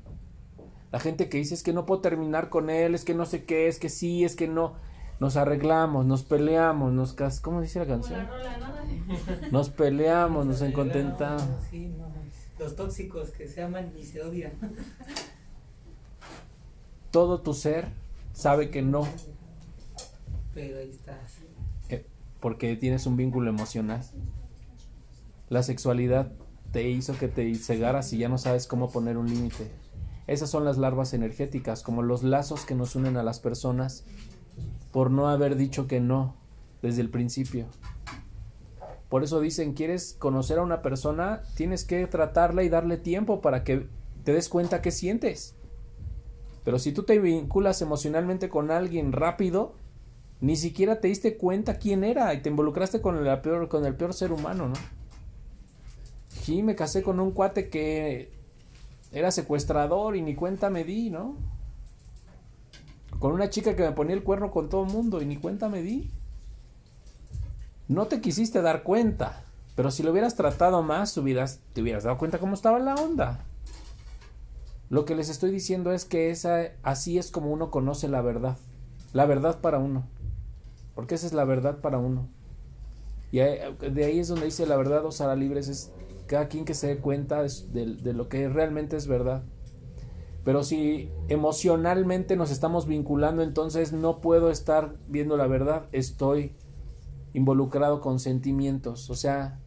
La gente que dice es que no puedo terminar con él, es que no sé qué, es que sí, es que no. Nos arreglamos, nos peleamos, nos cas... ¿Cómo dice la canción? la rola, ¿no? Nos peleamos, nos encontentamos. Sí, no, los tóxicos que se aman y se odian. Todo tu ser sabe que no, Pero ahí estás. eh, porque tienes un vínculo emocional. La sexualidad te hizo que te cegaras y ya no sabes cómo poner un límite. Esas son las larvas energéticas, como los lazos que nos unen a las personas por no haber dicho que no desde el principio. Por eso dicen, quieres conocer a una persona, tienes que tratarla y darle tiempo para que te des cuenta qué sientes. Pero si tú te vinculas emocionalmente con alguien rápido, ni siquiera te diste cuenta quién era y te involucraste con el peor, con el peor ser humano, ¿no? Sí, me casé con un cuate que era secuestrador y ni cuenta me di, ¿no? Con una chica que me ponía el cuerno con todo el mundo y ni cuenta me di. No te quisiste dar cuenta, pero si lo hubieras tratado más, te hubieras dado cuenta cómo estaba la onda. Lo que les estoy diciendo es que esa, así es como uno conoce la verdad. La verdad para uno. Porque esa es la verdad para uno. Y de ahí es donde dice la verdad os hará libres. Es cada quien que se dé cuenta de lo que realmente es verdad. Pero si emocionalmente nos estamos vinculando, entonces no puedo estar viendo la verdad. Estoy involucrado con sentimientos. O sea,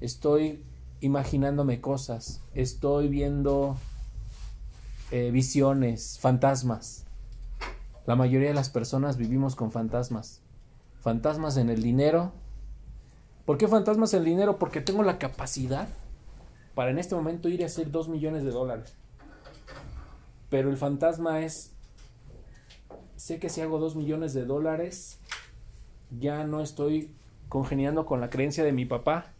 estoy imaginándome cosas. Estoy viendo eh, visiones, fantasmas. La mayoría de las personas vivimos con fantasmas. Fantasmas en el dinero. ¿Por qué fantasmas en el dinero? Porque tengo la capacidad para en este momento ir a hacer 2 millones de dólares. Pero el fantasma es, sé que si hago 2 millones de dólares, ya no estoy congeniando con la creencia de mi papá,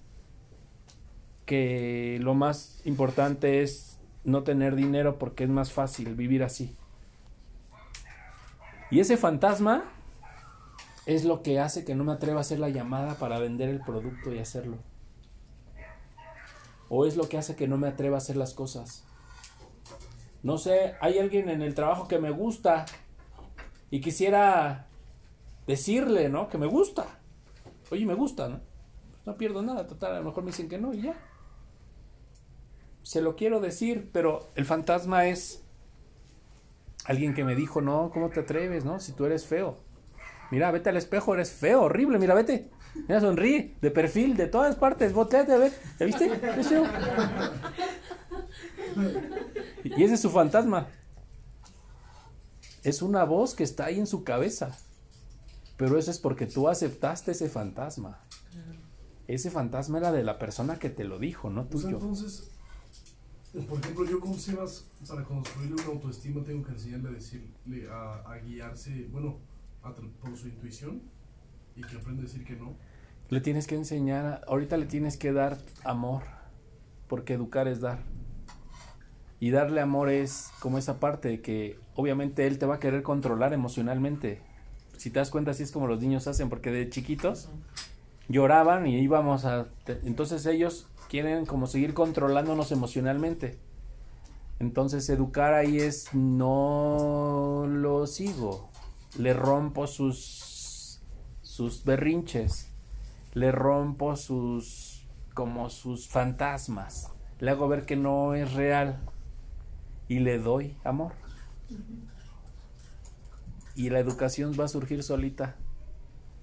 que lo más importante es no tener dinero porque es más fácil vivir así. Y ese fantasma es lo que hace que no me atreva a hacer la llamada para vender el producto y hacerlo. O es lo que hace que no me atreva a hacer las cosas. No sé, hay alguien en el trabajo que me gusta y quisiera decirle, ¿no? Que me gusta. Oye, me gusta, ¿no? No pierdo nada, total, a lo mejor me dicen que no y ya. Se lo quiero decir, pero el fantasma es alguien que me dijo, no, ¿cómo te atreves, no? Si tú eres feo. Mira, vete al espejo, eres feo, horrible, mira, vete. Mira, sonríe, de perfil, de todas partes, volteate a ver, ¿ya viste? Feo. Y ese es su fantasma. Es una voz que está ahí en su cabeza. Pero eso es porque tú aceptaste ese fantasma. Ese fantasma era de la persona que te lo dijo, no Pues tuyo. entonces, por ejemplo, yo con Sebas, para construirle una autoestima, tengo que enseñarle a decirle, a, a guiarse, bueno, a por su intuición y que aprende a decir que no. Le tienes que enseñar, ahorita le tienes que dar amor, porque educar es dar. Y darle amor es como esa parte de que obviamente él te va a querer controlar emocionalmente. Si te das cuenta, así es como los niños hacen, porque de chiquitos lloraban y íbamos a... Entonces ellos quieren como seguir controlándonos emocionalmente. Entonces educar ahí es no lo sigo. Le rompo sus sus berrinches. Le rompo sus como sus fantasmas. Le hago ver que no es real y le doy amor. Y la educación va a surgir solita.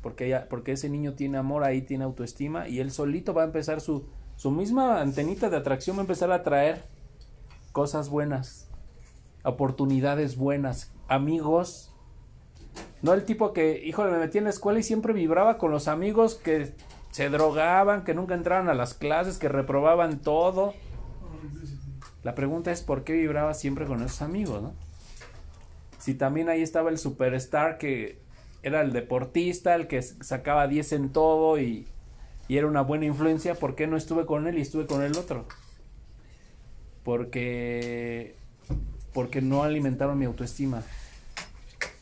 Porque, ella- porque ese niño tiene amor, ahí tiene autoestima y él solito va a empezar su, su misma antenita de atracción, va a empezar a traer cosas buenas, oportunidades buenas, amigos. No el tipo que, híjole, me metí en la escuela y siempre vibraba con los amigos que se drogaban, que nunca entraban a las clases, que reprobaban todo. La pregunta es por qué vibraba siempre con esos amigos, ¿no? Si también ahí estaba el superstar que era el deportista, el que sacaba 10 en todo y, y era una buena influencia, ¿por qué no estuve con él y estuve con el otro? Porque porque no alimentaron mi autoestima.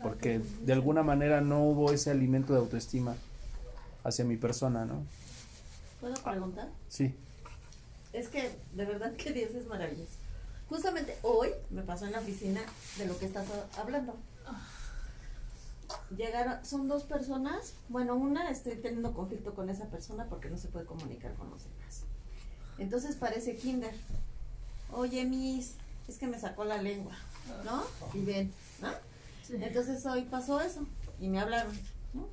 Porque de alguna manera no hubo ese alimento de autoestima hacia mi persona, ¿no? ¿Puedo preguntar? Sí. Es que de verdad que Dios es maravilloso. Justamente hoy me pasó en la oficina de lo que estás hablando. Llegaron, son dos personas. Bueno, una estoy teniendo conflicto con esa persona porque no se puede comunicar con los demás. Entonces parece Kinder. Oye, Miss, es que me sacó la lengua, ¿no? Y ven, ¿no? Entonces hoy pasó eso y me hablaron, ¿no?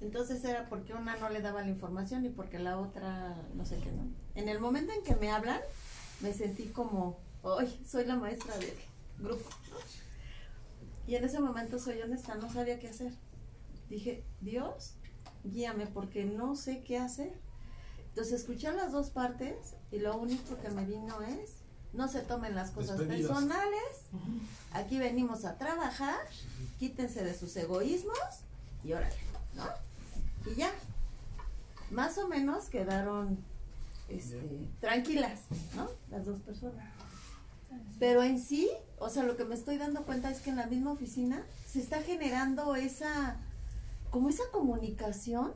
Entonces era porque una no le daba la información y porque la otra no sé qué, ¿no? En el momento en que me hablan, me sentí como, hoy soy la maestra del grupo. Y en ese momento soy honesta, no sabía qué hacer. Dije, Dios, guíame porque no sé qué hacer. Entonces escuché las dos partes y lo único que me vino es, no se tomen las cosas Despedidas. personales, aquí venimos a trabajar, quítense de sus egoísmos y órale, ¿no? Y ya, más o menos quedaron este, tranquilas, ¿no? Las dos personas. Pero en sí, o sea, lo que me estoy dando cuenta es que en la misma oficina se está generando esa, como esa comunicación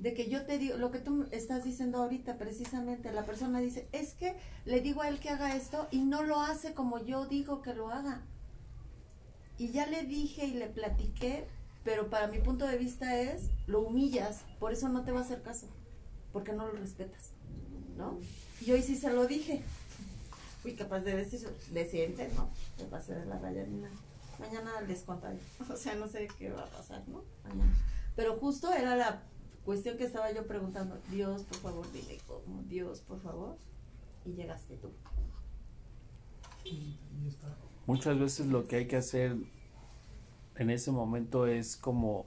de que yo te digo, lo que tú estás diciendo ahorita precisamente, la persona dice, es que le digo a él que haga esto y no lo hace como yo digo que lo haga. Y ya le dije y le platiqué, pero para mi punto de vista es, lo humillas, por eso no te va a hacer caso, porque no lo respetas, ¿no? Y hoy sí se lo dije. Fui capaz de decir, decente, no, te pasé de la raya nada. Mañana les contaré. O sea, no sé qué va a pasar, ¿no? Mañana. Pero justo era la cuestión que estaba yo preguntando, Dios, por favor, dime cómo, Dios, por favor. Y llegaste tú. Muchas veces lo que hay que hacer en ese momento es como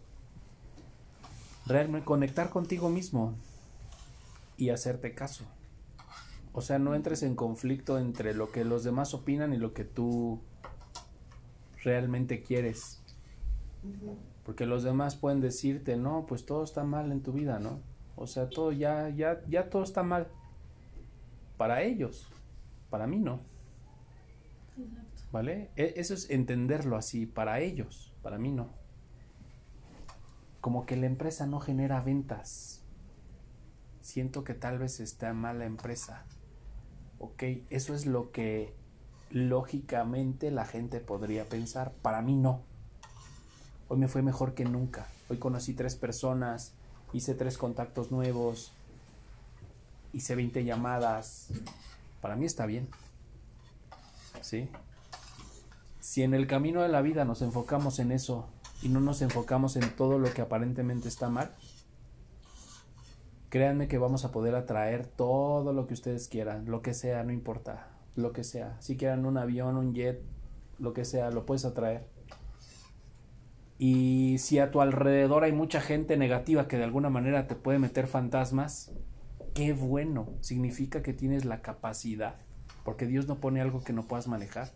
realmente conectar contigo mismo y hacerte caso. O sea, no entres en conflicto entre lo que los demás opinan y lo que tú realmente quieres. Porque los demás pueden decirte, no, pues todo está mal en tu vida, ¿no? O sea, todo ya, ya, ya todo está mal. Para ellos, para mí no. ¿Vale? E- Eso es entenderlo así, para ellos, para mí no. Como que la empresa no genera ventas. Siento que tal vez está mal la empresa. Ok, eso es lo que lógicamente la gente podría pensar. Para mí no. Hoy me fue mejor que nunca. Hoy conocí tres personas, hice tres contactos nuevos, hice 20 llamadas. Para mí está bien. ¿Sí? Si en el camino de la vida nos enfocamos en eso y no nos enfocamos en todo lo que aparentemente está mal, créanme que vamos a poder atraer todo lo que ustedes quieran, lo que sea, no importa, lo que sea. Si quieran un avión, un jet, lo que sea, lo puedes atraer. Y si a tu alrededor hay mucha gente negativa que de alguna manera te puede meter fantasmas, qué bueno, significa que tienes la capacidad, porque Dios no pone algo que no puedas manejar.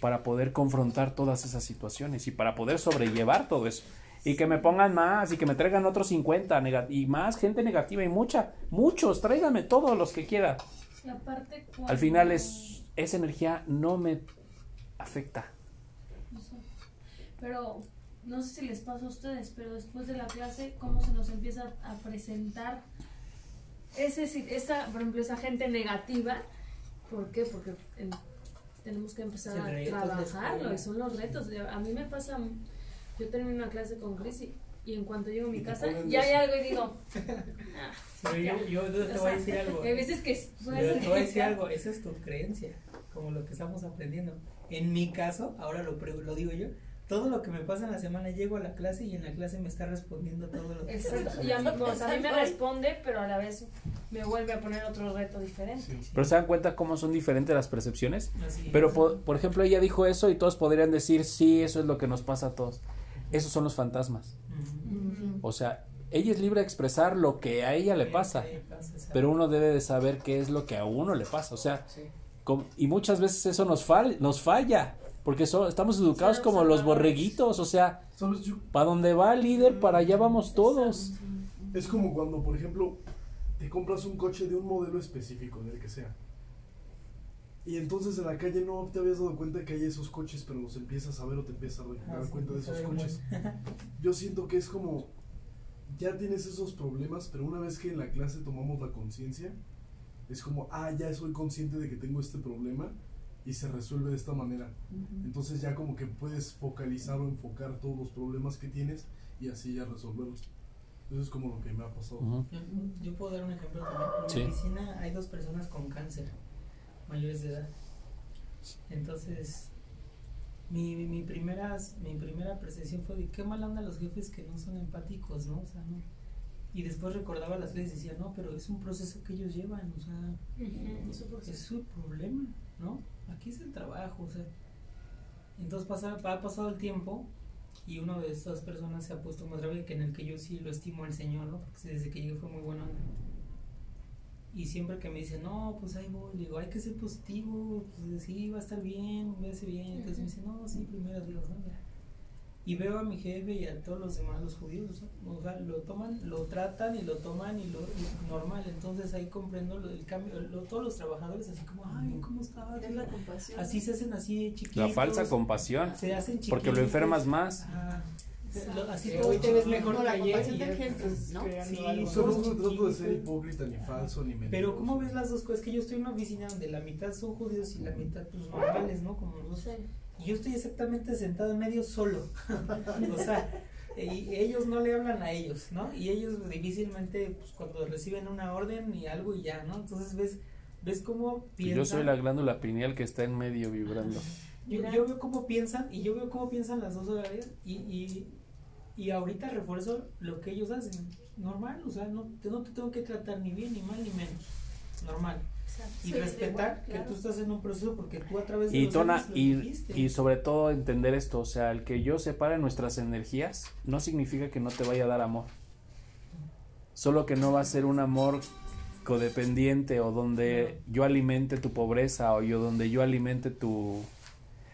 Para poder confrontar todas esas situaciones y para poder sobrellevar todo eso. Y que me pongan más y que me traigan otros 50 nega- y más gente negativa y mucha, muchos, tráiganme todos los que. Y aparte, Al final es esa energía no me afecta. No sé. Pero no sé si les pasa a ustedes, pero después de la clase, cómo se nos empieza a presentar ese, si- esa, por ejemplo, esa gente negativa. ¿Por qué? Porque em, tenemos que empezar a trabajarlo y son los retos. A mí me pasa, yo termino una clase con Cris y, y en cuanto llego a mi casa, ya hay algo y digo, ah, Pero yo, yo te o voy a decir algo. Hay veces que ser te voy a decir algo, esa es tu creencia, como lo que estamos aprendiendo. En mi caso, ahora lo, pre- lo digo yo, todo lo que me pasa en la semana llego a la clase y en la clase me está respondiendo todo lo que Exacto. Y a mí, o sea, a mí me responde, pero a la vez me vuelve a poner otro reto diferente. Sí. Pero se dan cuenta cómo son diferentes las percepciones. Así Pero es. por, por ejemplo, ella dijo eso y todos podrían decir, sí, eso es lo que nos pasa a todos. Esos son los fantasmas. O sea, ella es libre de expresar lo que a ella le pasa, pero uno debe de saber qué es lo que a uno le pasa. O sea, y muchas veces eso nos, fal- nos falla, porque so- estamos educados como los borreguitos, o sea, para donde va el líder, para allá vamos todos. Es como cuando, por ejemplo, te compras un coche de un modelo específico, del que sea. Y entonces en la calle no te habías dado cuenta que hay esos coches, pero los empiezas a ver o te empiezas a dar Ah, dar sí, cuenta de esos coches. Yo siento que es como, ya tienes esos problemas, pero una vez que en la clase tomamos la conciencia, es como, ah, ya soy consciente de que tengo este problema y se resuelve de esta manera. Entonces ya como que puedes focalizar o enfocar todos los problemas que tienes y así ya resolverlos. Eso es como lo que me ha pasado. Ujú. Yo, yo puedo dar un ejemplo también. En Sí. mi oficina hay dos personas con cáncer, mayores de edad. Entonces, mi, mi, primera, mi primera percepción fue de qué mal onda los jefes que no son empáticos, ¿no? O sea, no. Y después recordaba las veces y decía, no, pero es un proceso que ellos llevan, o sea, eso por es su problema, ¿no? Aquí es el trabajo, o sea. Entonces pasa, ha pasado el tiempo y una de estas personas se ha puesto más grave que en el que yo sí lo estimo al Señor, ¿no? Porque desde que llegué fue muy bueno. Y siempre que me dice, no, pues ahí voy, le digo, hay que ser positivo, pues sí, va a estar bien, va a ser bien. Entonces me dice, no, sí, primero Dios, ¿no? Ya. Y veo a mi jefe y a todos los demás, los judíos, ¿no? o sea, lo toman, lo tratan y lo toman y lo y normal. Entonces ahí comprendo lo del cambio, lo- todos los trabajadores así como, ay, ¿cómo estás? Es la compasión. Así se hacen así chiquitos. La falsa compasión, Se hacen chiquitos. porque lo enfermas más. Ajá. Lo- así todo hoy te ves mejor no, la que ayer. y ¿no? Sí, algo. No de ser hipócrita ni falso ni mentiroso. Pero ¿cómo ves las dos cosas? Que yo estoy en una oficina donde la mitad son judíos y la mitad pues normales, ¿no? Como los Sí. Y yo estoy exactamente sentado en medio solo. o sea, y ellos no le hablan a ellos, ¿no? Y ellos difícilmente, pues cuando reciben una orden y algo y ya, ¿no? Entonces ves, ves cómo piensan. yo soy la glándula pineal que está en medio vibrando. Yo, yo veo cómo piensan y yo veo cómo piensan las dos horarias y, y, y ahorita refuerzo lo que ellos hacen. Normal, o sea, no, te- no te tengo que tratar ni bien, ni mal, ni menos. Normal. Exacto. Y Sí, respetar igual, que tú estás en un proceso porque tú a través de Y los Tona, años lo y, y sobre todo entender esto, o sea, el que yo separe nuestras energías no significa que no te vaya a dar amor. Solo que no va a ser un amor codependiente o donde yo alimente tu pobreza o yo donde yo alimente tu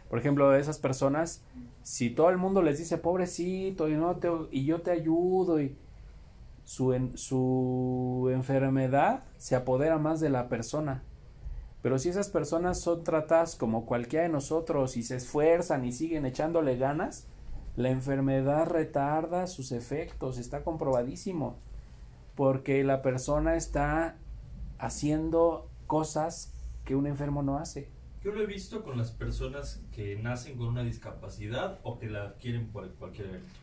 por ejemplo esas personas si todo el mundo les dice pobrecito y no te y yo te ayudo y su en- su enfermedad se apodera más de la persona pero si esas personas son tratadas como cualquiera de nosotros y se esfuerzan y siguen echándole ganas, la enfermedad retarda sus efectos, está comprobadísimo, porque la persona está haciendo cosas que un enfermo no hace. Yo lo he visto con las personas que nacen con una discapacidad o que la adquieren por cualquier evento.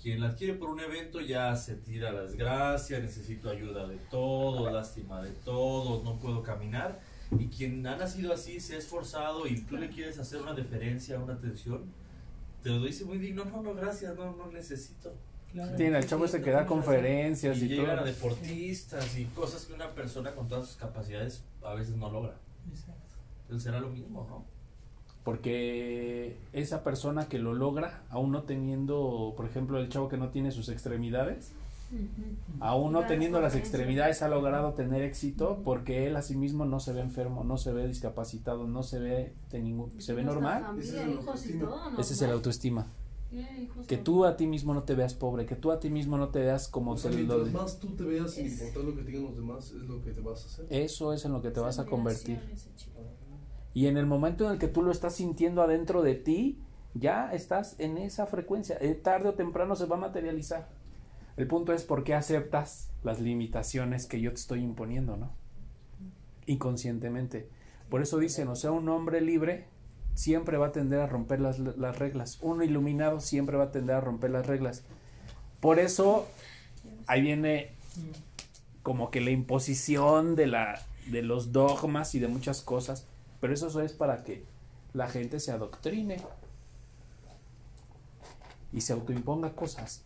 Quien la adquiere por un evento ya se tira las gracias, necesito ayuda de todos, lástima de todos, no puedo caminar. Y quien ha nacido así se ha esforzado y tú le quieres hacer una deferencia, una atención, te lo dice muy digno, no, no, gracias, no, no necesito. Claro, Tiene el chavo sí, que da tienes razón. conferencias Y y, llegan a todo. deportistas y cosas que una persona con todas sus capacidades a veces no logra. Será lo mismo, ¿no? Porque esa persona que lo logra, aún no teniendo, por ejemplo, el chavo que no tiene sus extremidades, Aún no teniendo las extremidades ha logrado tener éxito porque él a sí mismo no se ve enfermo, no se ve discapacitado, no se ve de ningún, se ve normal. Familia, Ese es el hijos y autoestima. Ese es el autoestima. Tiene hijos Que tú a ti mismo no te veas pobre, que tú a ti mismo no te veas como O sea, te lo mientras de- más tú te veas sin Es- importar lo que digan los demás, es lo que te vas a hacer. Eso es en lo que te vas a convertir. Ese chico. Y en el momento en el que tú lo estás sintiendo adentro de ti, ya estás en esa frecuencia. Eh, tarde o temprano se va a materializar. El punto es por qué aceptas las limitaciones que yo te estoy imponiendo, ¿no? Inconscientemente. Por eso dicen, o sea, un hombre libre siempre va a tender a romper las, las reglas. Uno iluminado siempre va a tender a romper las reglas. Por eso ahí viene como que la imposición de la de los dogmas y de muchas cosas, pero eso es para que la gente se adoctrine y se autoimponga cosas,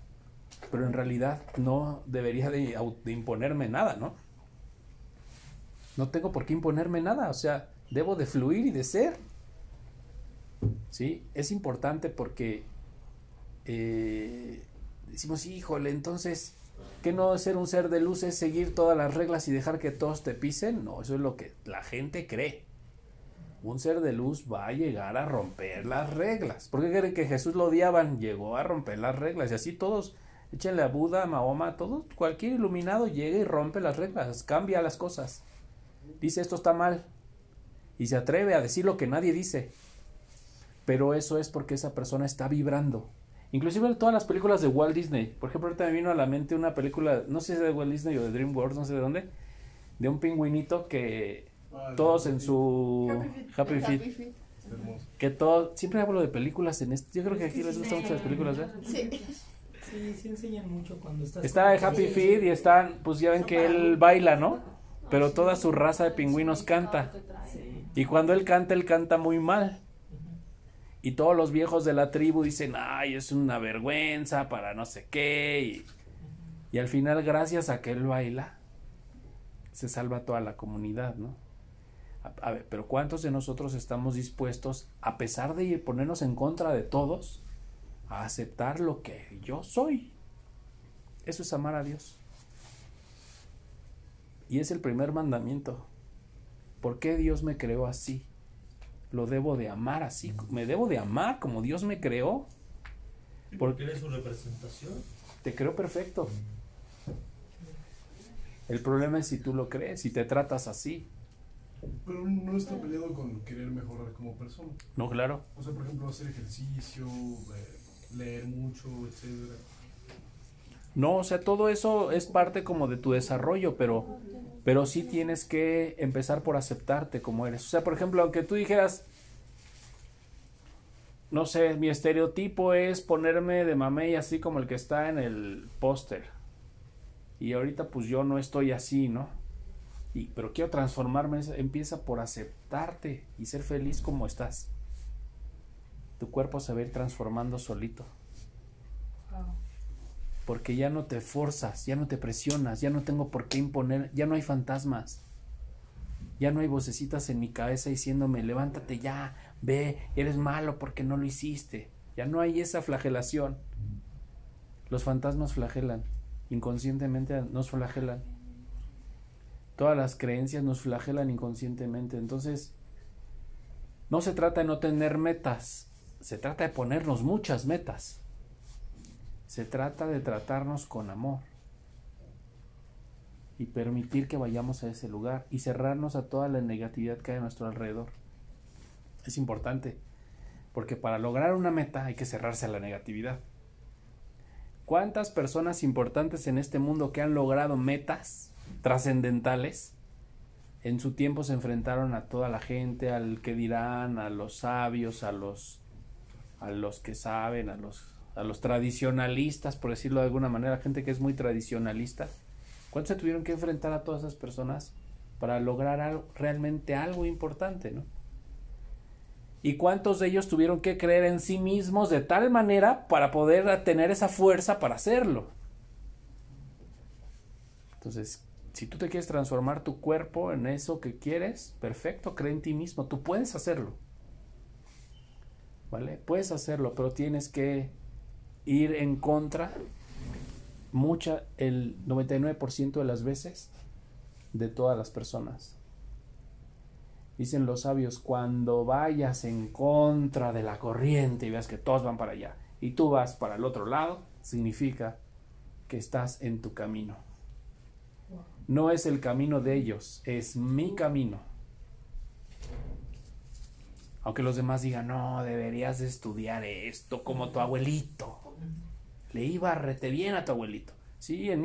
pero en realidad no debería de, imponerme nada, ¿no? No tengo por qué imponerme nada, o sea, debo de fluir y de ser. ¿Sí? Es importante porque eh, decimos, híjole, entonces, ¿qué no ser un ser de luz es seguir todas las reglas y dejar que todos te pisen? No, eso es lo que la gente cree. Un ser de luz va a llegar a romper las reglas. ¿Por qué creen que Jesús lo odiaban? Llegó a romper las reglas. Y así todos, échenle a Buda, a Mahoma, todos, cualquier iluminado llega y rompe las reglas, cambia las cosas. Dice esto está mal. Y se atreve a decir lo que nadie dice. Pero eso es porque esa persona está vibrando. Inclusive en todas las películas de Walt Disney. Por ejemplo, ahorita me vino a la mente una película, no sé si es de Walt Disney o de DreamWorks, no sé de dónde, de un pingüinito que todos en su Happy Feet. Happy que todo, siempre hablo de películas en este, yo creo que aquí les gustan mucho las películas, ¿eh? Sí. Sí, sí enseñan mucho cuando estás... Está de con- Happy Feet y están, pues ya ven que él baila, ¿no? Pero toda su raza de pingüinos canta. Y cuando él canta, él canta muy mal. Y todos los viejos de la tribu dicen, ay, es una vergüenza para no sé qué. Y, y al final, gracias a que él baila, se salva toda la comunidad, ¿no? A, a ver, pero ¿cuántos de nosotros estamos dispuestos, a pesar de ponernos en contra de todos, a aceptar lo que yo soy? Eso es amar a Dios. Y es el primer mandamiento. ¿Por qué Dios me creó así? Lo debo de amar así. Me debo de amar como Dios me creó. Porque eres su representación. Te creo perfecto. El problema es si tú lo crees, si te tratas así. Pero no está peleado con querer mejorar como persona. No, claro. O sea, por ejemplo, hacer ejercicio, eh, leer mucho, etcétera. No, o sea, todo eso es parte como de tu desarrollo, pero, pero sí tienes que empezar por aceptarte como eres. O sea, por ejemplo, aunque tú dijeras, no sé, mi estereotipo es ponerme de mamey así como el que está en el póster. Y ahorita pues yo no estoy así, ¿no? Y, pero quiero transformarme, empieza por aceptarte y ser feliz como estás. Tu cuerpo se va a ir transformando solito porque ya no te forzas, ya no te presionas, ya no tengo por qué imponer, ya no hay fantasmas, ya no hay vocecitas en mi cabeza diciéndome, levántate ya, ve, eres malo porque no lo hiciste, ya no hay esa flagelación. Los fantasmas flagelan, inconscientemente nos flagelan. Todas las creencias nos flagelan inconscientemente, entonces no se trata de no tener metas, se trata de ponernos muchas metas. Se trata de tratarnos con amor y permitir que vayamos a ese lugar y cerrarnos a toda la negatividad que hay a nuestro alrededor. Es importante, porque para lograr una meta hay que cerrarse a la negatividad. ¿Cuántas personas importantes en este mundo que han logrado metas trascendentales en su tiempo se enfrentaron a toda la gente, al que dirán, a los sabios, a los a los que saben, a los a los tradicionalistas, por decirlo de alguna manera, gente que es muy tradicionalista. ¿Cuántos se tuvieron que enfrentar a todas esas personas para lograr algo, realmente algo importante, no? ¿Y cuántos de ellos tuvieron que creer en sí mismos de tal manera para poder tener esa fuerza para hacerlo? Entonces, si tú te quieres transformar tu cuerpo en eso que quieres, perfecto, cree en ti mismo, tú puedes hacerlo. ¿Vale? Puedes hacerlo, pero tienes que ir en contra mucha, el 99% de las veces de todas las personas. Dicen los sabios, cuando vayas en contra de la corriente y veas que todos van para allá y tú vas para el otro lado, significa que estás en tu camino. No es el camino de ellos, es mi camino. Aunque los demás digan, no, deberías de estudiar esto como tu abuelito. Le iba rete bien a tu abuelito. Sí, en